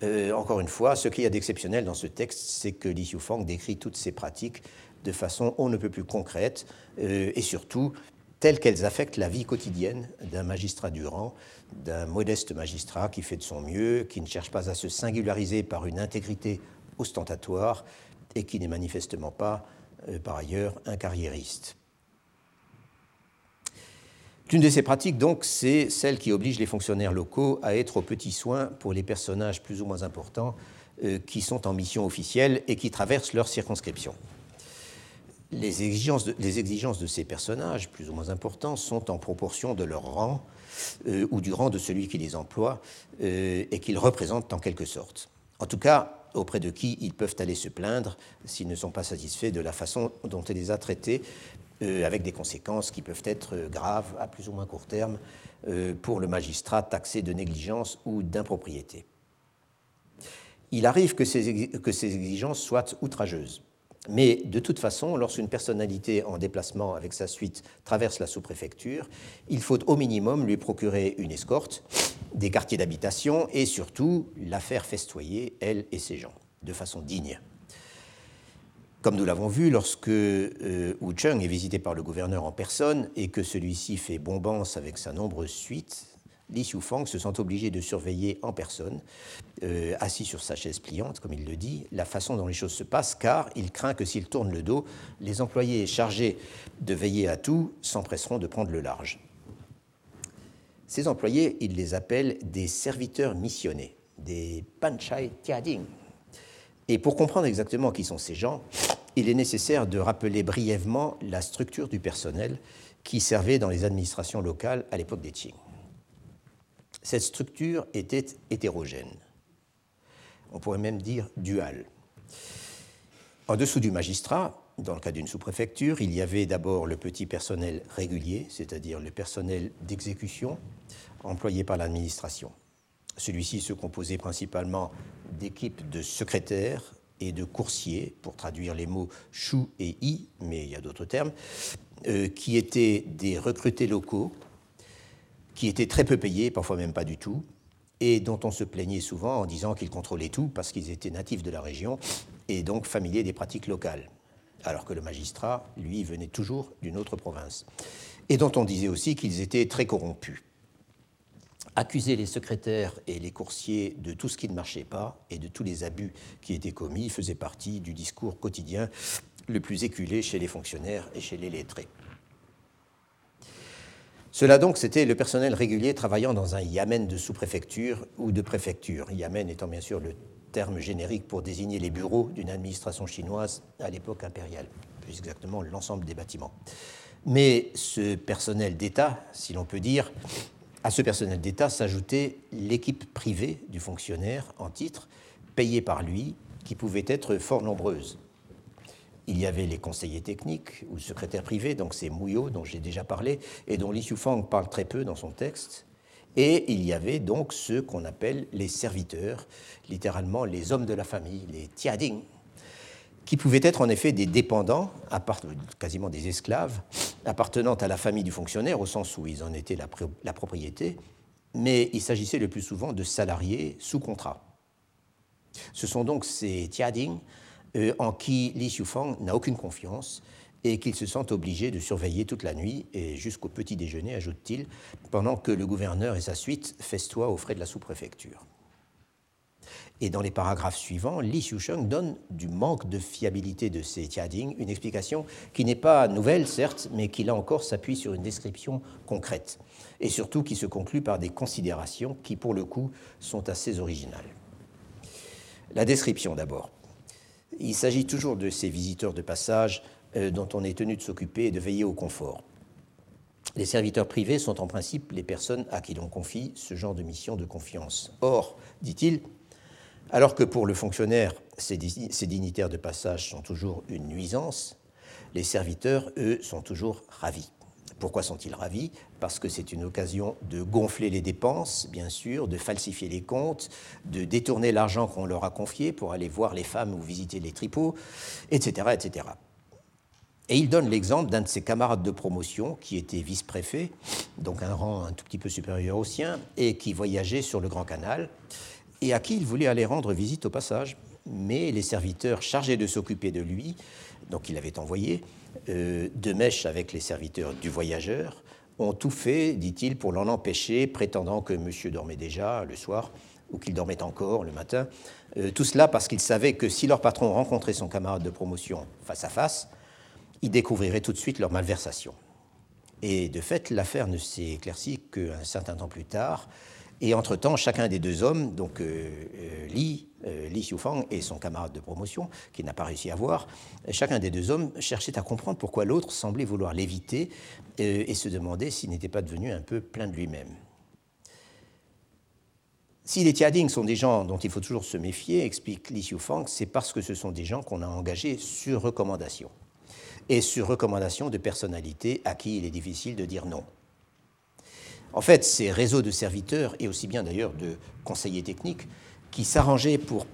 euh, encore une fois, ce qu'il y a d'exceptionnel dans ce texte, c'est que Li Xiufang décrit toutes ces pratiques de façon on ne peut plus concrète euh, et surtout telles qu'elles affectent la vie quotidienne d'un magistrat du rang, d'un modeste magistrat qui fait de son mieux, qui ne cherche pas à se singulariser par une intégrité ostentatoire et qui n'est manifestement pas, euh, par ailleurs, un carriériste. L'une de ces pratiques, donc, c'est celle qui oblige les fonctionnaires locaux à être aux petits soins pour les personnages plus ou moins importants euh, qui sont en mission officielle et qui traversent leur circonscription les exigences, de, ces personnages, plus ou moins importants, sont en proportion de leur rang euh, ou du rang de celui qui les emploie euh, et qu'ils représentent en quelque sorte. En tout cas, auprès de qui ils peuvent aller se plaindre s'ils ne sont pas satisfaits de la façon dont il les a traités, euh, avec des conséquences qui peuvent être graves à plus ou moins court terme pour le magistrat taxé de négligence ou d'impropriété. Il arrive que ces exigences soient outrageuses. Mais de toute façon, lorsqu'une personnalité en déplacement avec sa suite traverse la sous-préfecture, il faut au minimum lui procurer une escorte, des quartiers d'habitation et surtout la faire festoyer, elle et ses gens, de façon digne. Comme nous l'avons vu, lorsque euh, Wu Cheng est visité par le gouverneur en personne et que celui-ci fait bombance avec sa nombreuse suite, Li Xiufang se sent obligé de surveiller en personne, euh, assis sur sa chaise pliante, comme il le dit, la façon dont les choses se passent, car il craint que s'il tourne le dos, les employés chargés de veiller à tout s'empresseront de prendre le large. Ces employés, il les appelle des serviteurs missionnés, des panchai tiading. Et pour comprendre exactement qui sont ces gens, il est nécessaire de rappeler brièvement la structure du personnel qui servait dans les administrations locales à l'époque des Qing. Cette structure était hétérogène. On pourrait même dire duale. En dessous du magistrat, dans le cas d'une sous-préfecture, il y avait d'abord le petit personnel régulier, c'est-à-dire le personnel d'exécution employé par l'administration. Celui-ci se composait principalement d'équipes de secrétaires et de coursiers, pour traduire les mots chou et i, mais il y a d'autres termes, euh, qui étaient des recrutés locaux, qui étaient très peu payés, parfois même pas du tout, et dont on se plaignait souvent en disant qu'ils contrôlaient tout parce qu'ils étaient natifs de la région et donc familiers des pratiques locales, alors que le magistrat, lui, venait toujours d'une autre province, et dont on disait aussi qu'ils étaient très corrompus. Accuser les secrétaires et les coursiers de tout ce qui ne marchait pas et de tous les abus qui étaient commis faisait partie du discours quotidien le plus éculé chez les fonctionnaires et chez les lettrés. Cela donc, c'était le personnel régulier travaillant dans un yamen de sous-préfecture ou de préfecture, yamen étant bien sûr le terme générique pour désigner les bureaux d'une administration chinoise à l'époque impériale, plus exactement l'ensemble des bâtiments. Mais ce personnel d'État, si l'on peut dire, à ce personnel d'État s'ajoutait l'équipe privée du fonctionnaire en titre, payée par lui, qui pouvait être fort nombreuse. Il y avait les conseillers techniques ou secrétaires privés, donc ces Mouillot dont j'ai déjà parlé et dont Li Xiufang parle très peu dans son texte. Et il y avait donc ceux qu'on appelle les serviteurs, littéralement les hommes de la famille, les tiading, qui pouvaient être en effet des dépendants, quasiment des esclaves, appartenant à la famille du fonctionnaire, au sens où ils en étaient la, la propriété, mais il s'agissait le plus souvent de salariés sous contrat. Ce sont donc ces tiading euh, en qui Li Xiufang n'a aucune confiance et qu'il se sent obligé de surveiller toute la nuit et jusqu'au petit déjeuner, ajoute-t-il, pendant que le gouverneur et sa suite festoient aux frais de la sous-préfecture. Et dans les paragraphes suivants, Li Xiusheng donne du manque de fiabilité de ces Tiading une explication qui n'est pas nouvelle, certes, mais qui là encore s'appuie sur une description concrète, et surtout qui se conclut par des considérations qui, pour le coup, sont assez originales. La description d'abord. Il s'agit toujours de ces visiteurs de passage euh, dont on est tenu de s'occuper et de veiller au confort. Les serviteurs privés sont en principe les personnes à qui l'on confie ce genre de mission de confiance. Or, dit-il, alors que pour le fonctionnaire, ces dignitaires de passage sont toujours une nuisance, les serviteurs, eux, sont toujours ravis. Pourquoi sont-ils ravis? Parce que c'est une occasion de gonfler les dépenses, bien sûr, de falsifier les comptes, de détourner l'argent qu'on leur a confié pour aller voir les femmes ou visiter les tripots, etc. etc. Et il donne l'exemple d'un de ses camarades de promotion qui était vice-préfet, donc un rang un tout petit peu supérieur au sien, et qui voyageait sur le Grand Canal, et à qui il voulait aller rendre visite au passage. Mais les serviteurs chargés de s'occuper de lui, donc il avait envoyé, euh, de mèche avec les serviteurs du voyageur, ont tout fait, dit-il, pour l'en empêcher, prétendant que monsieur dormait déjà le soir ou qu'il dormait encore le matin. Euh, tout cela parce qu'ils savaient que si leur patron rencontrait son camarade de promotion face à face, il découvrirait tout de suite leur malversation. Et de fait, l'affaire ne s'est éclaircie qu'un certain temps plus tard, et entre-temps, chacun des deux hommes, donc euh, euh, Li, euh, Li Xiufang et son camarade de promotion, qui n'a pas réussi à voir, chacun des deux hommes cherchait à comprendre pourquoi l'autre semblait vouloir l'éviter et se demandait s'il n'était pas devenu un peu plein de lui-même. Si les Tiading sont des gens dont il faut toujours se méfier, explique Li Xiufang, c'est parce que ce sont des gens qu'on a engagés sur recommandation. Et sur recommandation de personnalités à qui il est difficile de dire non. En fait, ces réseaux de serviteurs, et aussi bien d'ailleurs de conseillers techniques, qui s'arrangeaient pour,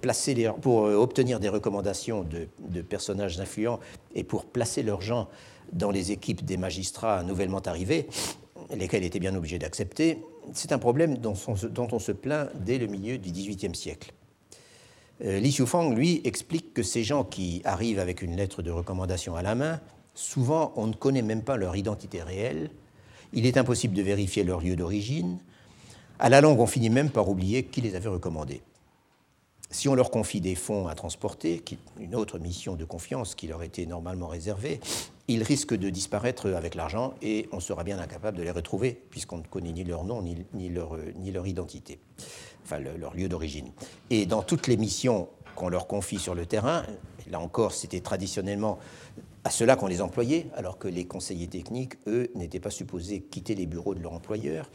euh, obtenir des recommandations de, personnages influents et pour placer leurs gens dans les équipes des magistrats nouvellement arrivés, lesquels étaient bien obligés d'accepter, c'est un problème dont on, se plaint dès le milieu du XVIIIe siècle. Euh, Li Xiufang, lui, explique que ces gens qui arrivent avec une lettre de recommandation à la main, souvent on ne connaît même pas leur identité réelle, il est impossible de vérifier leur lieu d'origine. À la longue, on finit même par oublier qui les avait recommandés. Si on leur confie des fonds à transporter, une autre mission de confiance qui leur était normalement réservée, ils risquent de disparaître avec l'argent et on sera bien incapable de les retrouver puisqu'on ne connaît ni leur nom ni, leur, ni leur, identité, enfin leur lieu d'origine. Et dans toutes les missions qu'on leur confie sur le terrain, là encore c'était traditionnellement à cela qu'on les employait, alors que les conseillers techniques, eux, n'étaient pas supposés quitter les bureaux de leur employeur.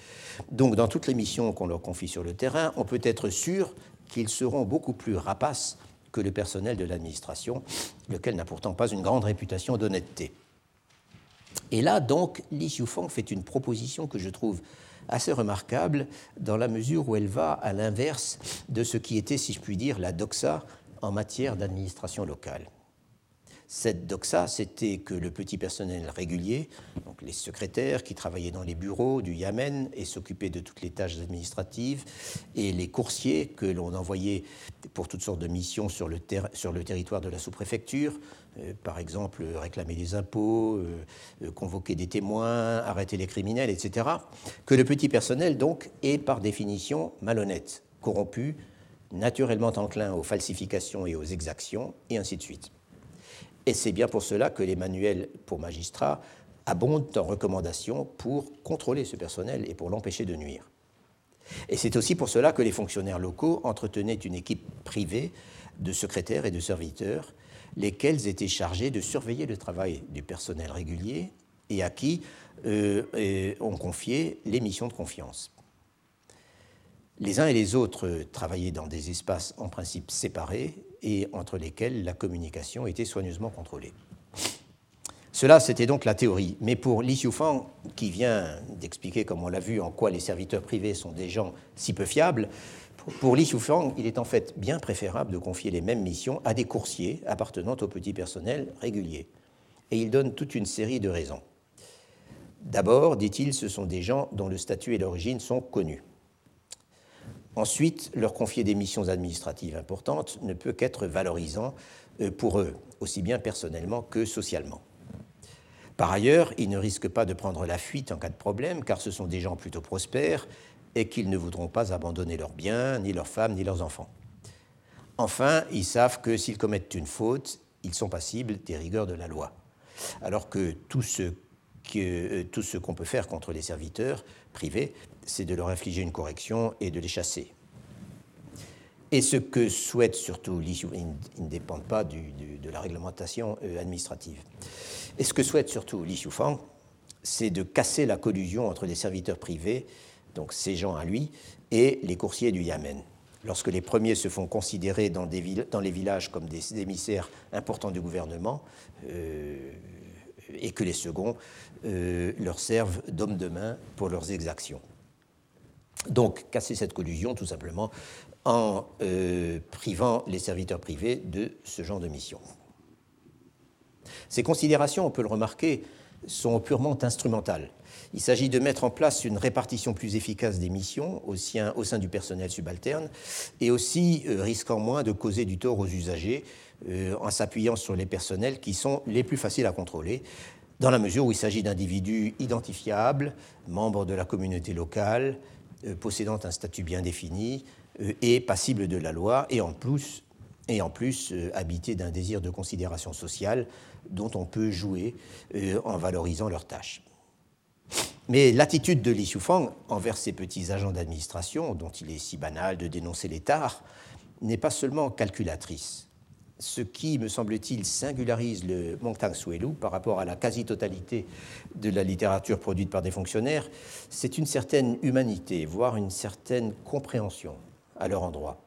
Donc, dans toutes les missions qu'on leur confie sur le terrain, on peut être sûr qu'ils seront beaucoup plus rapaces que le personnel de l'administration, lequel n'a pourtant pas une grande réputation d'honnêteté. Et là, donc, Li Xiufeng fait une proposition que je trouve assez remarquable dans la mesure où elle va à l'inverse de ce qui était, si je puis dire, la doxa en matière d'administration locale. Cette doxa, c'était que le petit personnel régulier, donc les secrétaires qui travaillaient dans les bureaux du Yamen et s'occupaient de toutes les tâches administratives, et les coursiers que l'on envoyait pour toutes sortes de missions sur le, territoire de la sous-préfecture, euh, par exemple réclamer des impôts, euh, euh, convoquer des témoins, arrêter les criminels, etc., que le petit personnel, donc, est par définition malhonnête, corrompu, naturellement enclin aux falsifications et aux exactions, et ainsi de suite. Et c'est bien pour cela que les manuels pour magistrats abondent en recommandations pour contrôler ce personnel et pour l'empêcher de nuire. Et c'est aussi pour cela que les fonctionnaires locaux entretenaient une équipe privée de secrétaires et de serviteurs, lesquels étaient chargés de surveiller le travail du personnel régulier et à qui euh, on confiait les missions de confiance. Les uns et les autres travaillaient dans des espaces en principe séparés et entre lesquels la communication était soigneusement contrôlée. Cela, c'était donc la théorie. Mais pour Li Xiufang, qui vient d'expliquer, comme on l'a vu, en quoi les serviteurs privés sont des gens si peu fiables, pour Li Xiufang, il est en fait bien préférable de confier les mêmes missions à des coursiers appartenant au petit personnel régulier. Et il donne toute une série de raisons. D'abord, dit-il, ce sont des gens dont le statut et l'origine sont connus. Ensuite, leur confier des missions administratives importantes ne peut qu'être valorisant euh, pour eux, aussi bien personnellement que socialement. Par ailleurs, ils ne risquent pas de prendre la fuite en cas de problème, car ce sont des gens plutôt prospères et qu'ils ne voudront pas abandonner leurs biens, ni leurs femmes, ni leurs enfants. Enfin, ils savent que s'ils commettent une faute, ils sont passibles des rigueurs de la loi, alors que tout ce euh, tout ce qu'on peut faire contre les serviteurs privés, c'est de leur infliger une correction et de les chasser. Et ce que souhaite surtout Li ils ne dépendent pas de la réglementation euh, administrative. Et ce que souhaite surtout Li c'est de casser la collusion entre les serviteurs privés, donc ces gens à lui, et les coursiers du Yamen. Lorsque les premiers se font considérer dans, les villages comme des émissaires importants du gouvernement, euh, et que les seconds euh, leur servent d'hommes de main pour leurs exactions. Donc, casser cette collusion, tout simplement, en euh, privant les serviteurs privés de ce genre de mission. Ces considérations, on peut le remarquer, sont purement instrumentales. Il s'agit de mettre en place une répartition plus efficace des missions au sein, du personnel subalterne et aussi euh, risquant moins de causer du tort aux usagers en s'appuyant sur les personnels qui sont les plus faciles à contrôler, dans la mesure où il s'agit d'individus identifiables, membres de la communauté locale, euh, possédant un statut bien défini euh, et passibles de la loi, et en plus, euh, habités d'un désir de considération sociale dont on peut jouer en valorisant leurs tâches. Mais l'attitude de Li Xiufang envers ces petits agents d'administration, dont il est si banal de dénoncer les n'est pas seulement calculatrice ce qui, me semble-t-il, singularise le Mongtang Suelu par rapport à la quasi-totalité de la littérature produite par des fonctionnaires, c'est une certaine humanité, voire une certaine compréhension à leur endroit.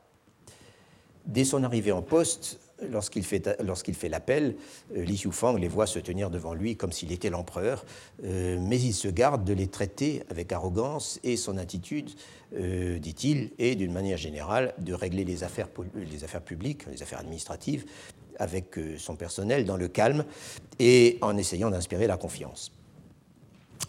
Dès son arrivée en poste, lorsqu'il fait, l'appel, euh, Li Xiufang les voit se tenir devant lui comme s'il était l'empereur, euh, mais il se garde de les traiter avec arrogance et son attitude, euh, dit-il, est d'une manière générale de régler les affaires, les affaires publiques, les affaires administratives avec son personnel dans le calme et en essayant d'inspirer la confiance.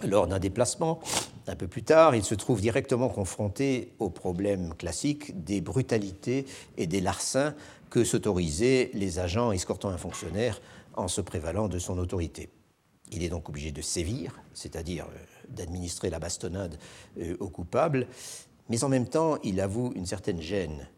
Lors d'un déplacement, un peu plus tard, il se trouve directement confronté au problème classique des brutalités et des larcins que s'autorisaient les agents escortant un fonctionnaire en se prévalant de son autorité. Il est donc obligé de sévir, c'est-à-dire euh, d'administrer la bastonnade euh, aux coupables, mais en même temps, il avoue une certaine gêne.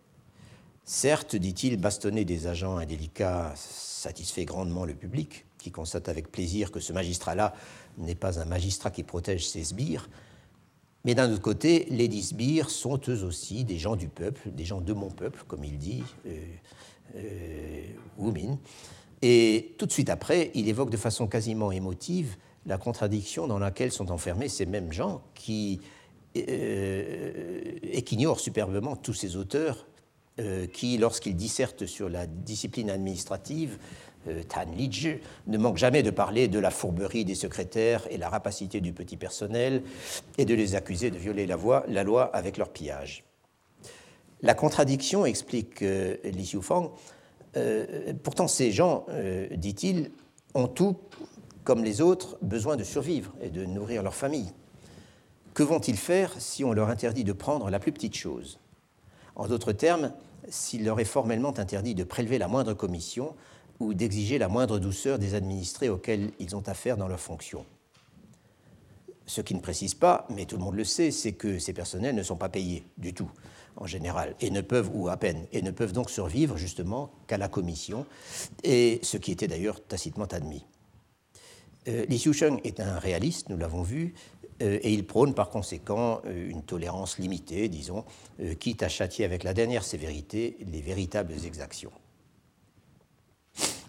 Certes, dit-il, bastonner des agents indélicats satisfait grandement le public, qui constate avec plaisir que ce magistrat-là n'est pas un magistrat qui protège ses sbires, mais d'un autre côté, les dix sbires sont eux aussi des gens du peuple, des gens de mon peuple, comme il dit, euh, euh, Et tout de suite après, il évoque de façon quasiment émotive la contradiction dans laquelle sont enfermés ces mêmes gens qui, euh, et qui ignorent superbement tous ces auteurs qui, lorsqu'il disserte sur la discipline administrative, Tan Lij ne manque jamais de parler de la fourberie des secrétaires et la rapacité du petit personnel et de les accuser de violer la loi avec leur pillage. La contradiction, explique Li Xiufang, pourtant ces gens, dit-il, ont tout, comme les autres, besoin de survivre et de nourrir leur famille. Que vont-ils faire si on leur interdit de prendre la plus petite chose? En d'autres termes, s'il leur est formellement interdit de prélever la moindre commission ou d'exiger la moindre douceur des administrés auxquels ils ont affaire dans leurs fonctions. Ce qui ne précise pas, mais tout le monde le sait, c'est que ces personnels ne sont pas payés du tout, en général, et ne peuvent, ou à peine, et ne peuvent donc survivre justement qu'à la commission, et ce qui était d'ailleurs tacitement admis. Euh, Li Xiusheng est un réaliste, nous l'avons vu, euh, et il prône par conséquent euh, une tolérance limitée, disons, quitte à châtier avec la dernière sévérité les véritables exactions.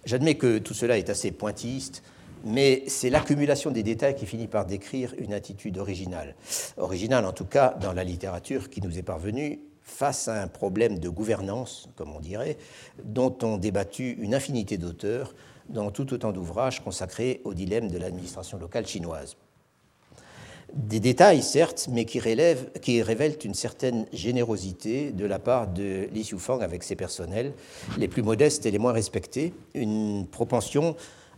J'admets que tout cela est assez pointilliste, mais c'est l'accumulation des détails qui finit par décrire une attitude originale. Originale en tout cas dans la littérature qui nous est parvenue face à un problème de gouvernance, comme on dirait, dont ont débattu une infinité d'auteurs dans tout autant d'ouvrages consacrés au dilemme de l'administration locale chinoise. Des détails, certes, mais qui, révèlent une certaine générosité de la part de Li Xiufang avec ses personnels, les plus modestes et les moins respectés, une propension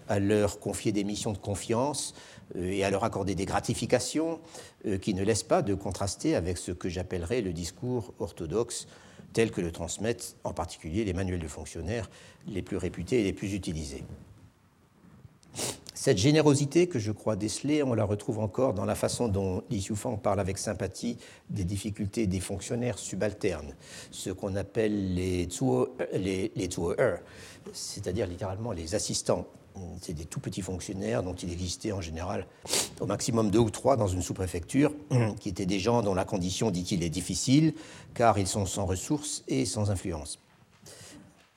à leur confier des missions de confiance et à leur accorder des gratifications euh, qui ne laissent pas de contraster avec ce que j'appellerais le discours orthodoxe tel que le transmettent en particulier les manuels de fonctionnaires les plus réputés et les plus utilisés. Cette générosité que je crois déceler, on la retrouve encore dans la façon dont Li parle avec sympathie des difficultés des fonctionnaires subalternes, ce qu'on appelle les les, les c'est-à-dire littéralement les assistants. C'est des tout petits fonctionnaires dont il existait en général au maximum deux ou trois dans une sous-préfecture, qui étaient des gens dont la condition, dit-il, est difficile, car ils sont sans ressources et sans influence.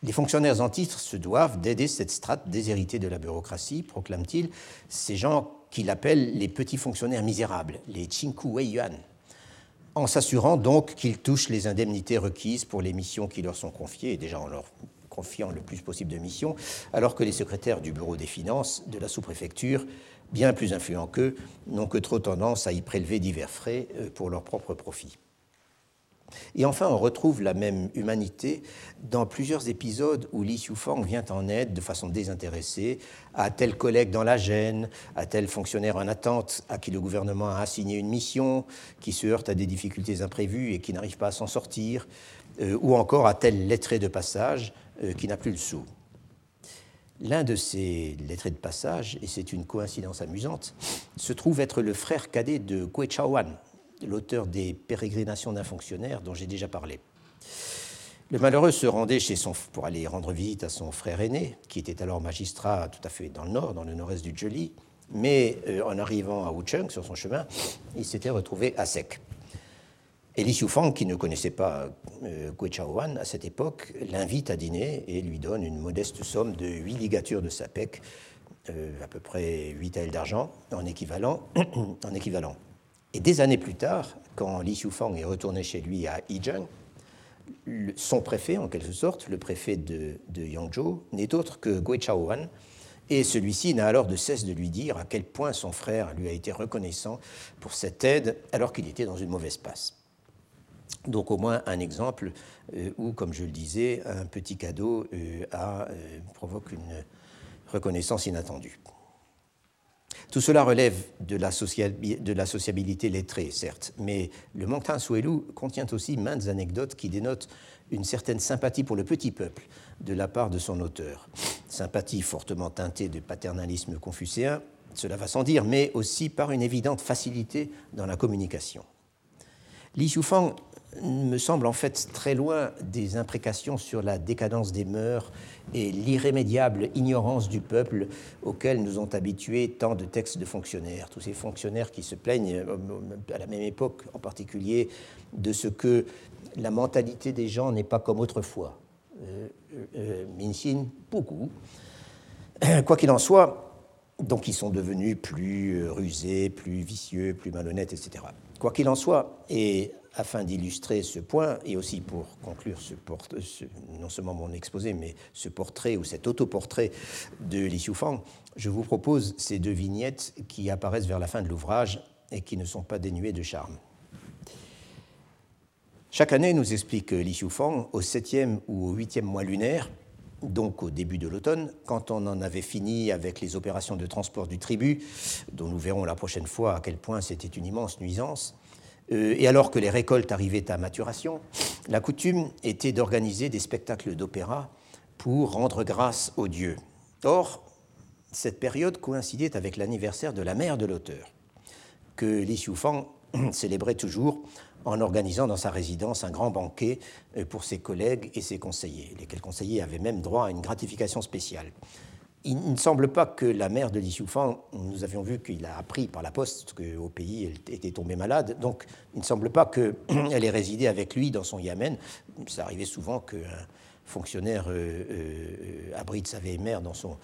Les fonctionnaires en titre se doivent d'aider cette strate déshéritée de la bureaucratie, proclame-t-il, ces gens qu'il appelle les petits fonctionnaires misérables, les Chinku Weiyuan, en s'assurant donc qu'ils touchent les indemnités requises pour les missions qui leur sont confiées, et déjà en leur confiant le plus possible de missions, alors que les secrétaires du bureau des finances de la sous-préfecture bien plus influents qu'eux, n'ont que trop tendance à y prélever divers frais euh, pour leur propre profit. Et enfin, on retrouve la même humanité dans plusieurs épisodes où Li Xiufang vient en aide de façon désintéressée à tel collègue dans la gêne, à tel fonctionnaire en attente à qui le gouvernement a assigné une mission, qui se heurte à des difficultés imprévues et qui n'arrive pas à s'en sortir, euh, ou encore à tel lettré de passage qui n'a plus le sou. L'un de ces lettrés de passage, et c'est une coïncidence amusante, se trouve être le frère cadet de Gui Chaoan, l'auteur des Pérégrinations d'un fonctionnaire dont j'ai déjà parlé. Le malheureux se rendait chez son, pour aller rendre visite à son frère aîné, qui était alors magistrat tout à fait dans le nord, dans le nord-est du Joli, mais euh, en arrivant à Wucheng, sur son chemin, il s'était retrouvé à sec. Et Li Xiufang, qui ne connaissait pas euh, Gui Chaoan à cette époque, l'invite à dîner et lui donne une modeste somme de 8 ligatures de sapec, euh, à peu près 8 ailes d'argent, en équivalent, en équivalent. Et des années plus tard, quand Li Xiufang est retourné chez lui à Yizheng, son préfet, en quelque sorte, le préfet de, de Yangzhou, n'est autre que Gui Chaoan, et celui-ci n'a alors de cesse de lui dire à quel point son frère lui a été reconnaissant pour cette aide alors qu'il était dans une mauvaise passe. Donc au moins un exemple euh, où, comme je le disais, un petit cadeau euh, euh, provoque une reconnaissance inattendue. Tout cela relève de la, sociabilité lettrée, certes, mais le Mangtan Suelu contient aussi maintes anecdotes qui dénotent une certaine sympathie pour le petit peuple de la part de son auteur. Sympathie fortement teintée de paternalisme confucéen, cela va sans dire, mais aussi par une évidente facilité dans la communication. Li Xiufang me semble en fait très loin des imprécations sur la décadence des mœurs et l'irrémédiable ignorance du peuple auquel nous ont habitués tant de textes de fonctionnaires, tous ces fonctionnaires qui se plaignent euh, à la même époque en particulier de ce que la mentalité des gens n'est pas comme autrefois. Euh, euh, Minxin, beaucoup. Quoi qu'il en soit, donc ils sont devenus plus rusés, plus vicieux, plus malhonnêtes, etc. Quoi qu'il en soit, et afin d'illustrer ce point et aussi pour conclure ce, non seulement mon exposé, mais ce portrait ou cet autoportrait de Li je vous propose ces deux vignettes qui apparaissent vers la fin de l'ouvrage et qui ne sont pas dénuées de charme. Chaque année, nous explique Li au septième ou au huitième mois lunaire, donc au début de l'automne, quand on en avait fini avec les opérations de transport du tribut, dont nous verrons la prochaine fois à quel point c'était une immense nuisance, et alors que les récoltes arrivaient à maturation, la coutume était d'organiser des spectacles d'opéra pour rendre grâce aux dieux. Or, cette période coïncidait avec l'anniversaire de la mère de l'auteur, que Li Xiufang célébrait toujours en organisant dans sa résidence un grand banquet euh, pour ses collègues et ses conseillers, lesquels conseillers avaient même droit à une gratification spéciale. Il ne semble pas que la mère de Li nous avions vu qu'il a appris par la poste qu'au pays elle était tombée malade, donc il ne semble pas qu'elle ait résidé avec lui dans son Yamen. Ça arrivait souvent qu'un fonctionnaire euh, euh, abrite sa vieille mère dans son,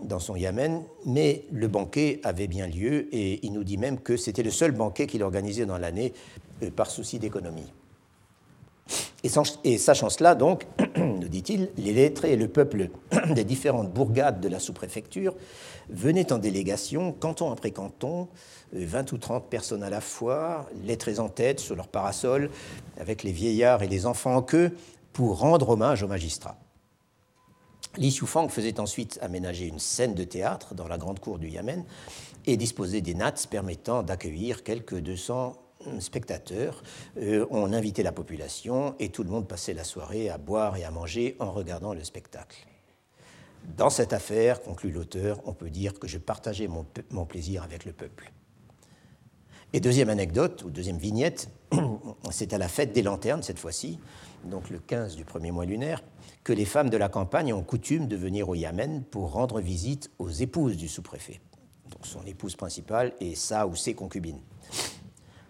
dans son Yamen, mais le banquet avait bien lieu et il nous dit même que c'était le seul banquet qu'il organisait dans l'année euh, par souci d'économie. Et, sachant cela, donc, nous dit-il, les lettrés et le peuple des différentes bourgades de la sous-préfecture venaient en délégation, canton après canton, 20 ou 30 personnes à la fois, lettrés en tête, sur leur parasol, avec les vieillards et les enfants en queue, pour rendre hommage aux magistrats. Li Xiufang faisait ensuite aménager une scène de théâtre dans la grande cour du Yamen et disposait des nattes permettant d'accueillir quelques 200 spectateurs. Euh, on invitait la population et tout le monde passait la soirée à boire et à manger en regardant le spectacle. Dans cette affaire, conclut l'auteur, on peut dire que je partageais mon, plaisir avec le peuple. Et deuxième anecdote, ou deuxième vignette, c'est à la fête des lanternes cette fois-ci, donc le 15 du premier mois lunaire, que les femmes de la campagne ont coutume de venir au Yamen pour rendre visite aux épouses du sous-préfet, donc son épouse principale et sa ou ses concubines.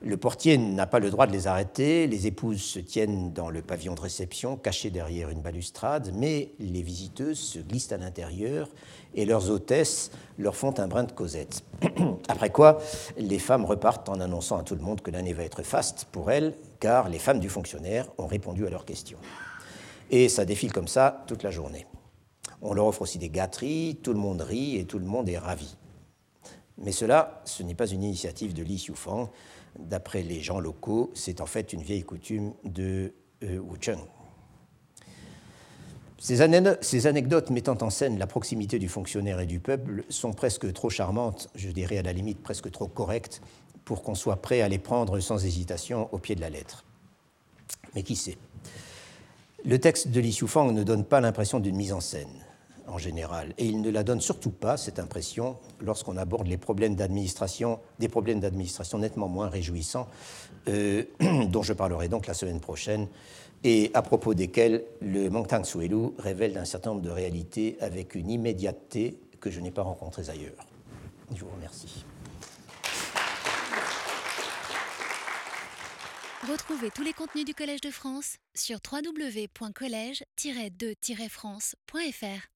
Le portier n'a pas le droit de les arrêter, les épouses se tiennent dans le pavillon de réception, cachées derrière une balustrade, mais les visiteuses se glissent à l'intérieur et leurs hôtesses leur font un brin de causette. Après quoi, les femmes repartent en annonçant à tout le monde que l'année va être faste pour elles, car les femmes du fonctionnaire ont répondu à leurs questions. Et ça défile comme ça toute la journée. On leur offre aussi des gâteries, tout le monde rit et tout le monde est ravi. Mais cela, ce n'est pas une initiative de Li Xiufang, d'après les gens locaux, c'est en fait une vieille coutume de euh, Wucheng. Ces, anecdotes mettant en scène la proximité du fonctionnaire et du peuple sont presque trop charmantes, je dirais à la limite presque trop correctes, pour qu'on soit prêt à les prendre sans hésitation au pied de la lettre. Mais qui sait? Le texte de Li Xiufang ne donne pas l'impression d'une mise en scène en général. Et il ne la donne surtout pas, cette impression, lorsqu'on aborde les problèmes d'administration, des problèmes d'administration nettement moins réjouissants, euh, dont je parlerai donc la semaine prochaine, et à propos desquels le Mangtang Suelu révèle un certain nombre de réalités avec une immédiateté que je n'ai pas rencontrées ailleurs. Je vous remercie. Retrouvez tous les contenus du Collège de France sur www.colège-2-france.fr.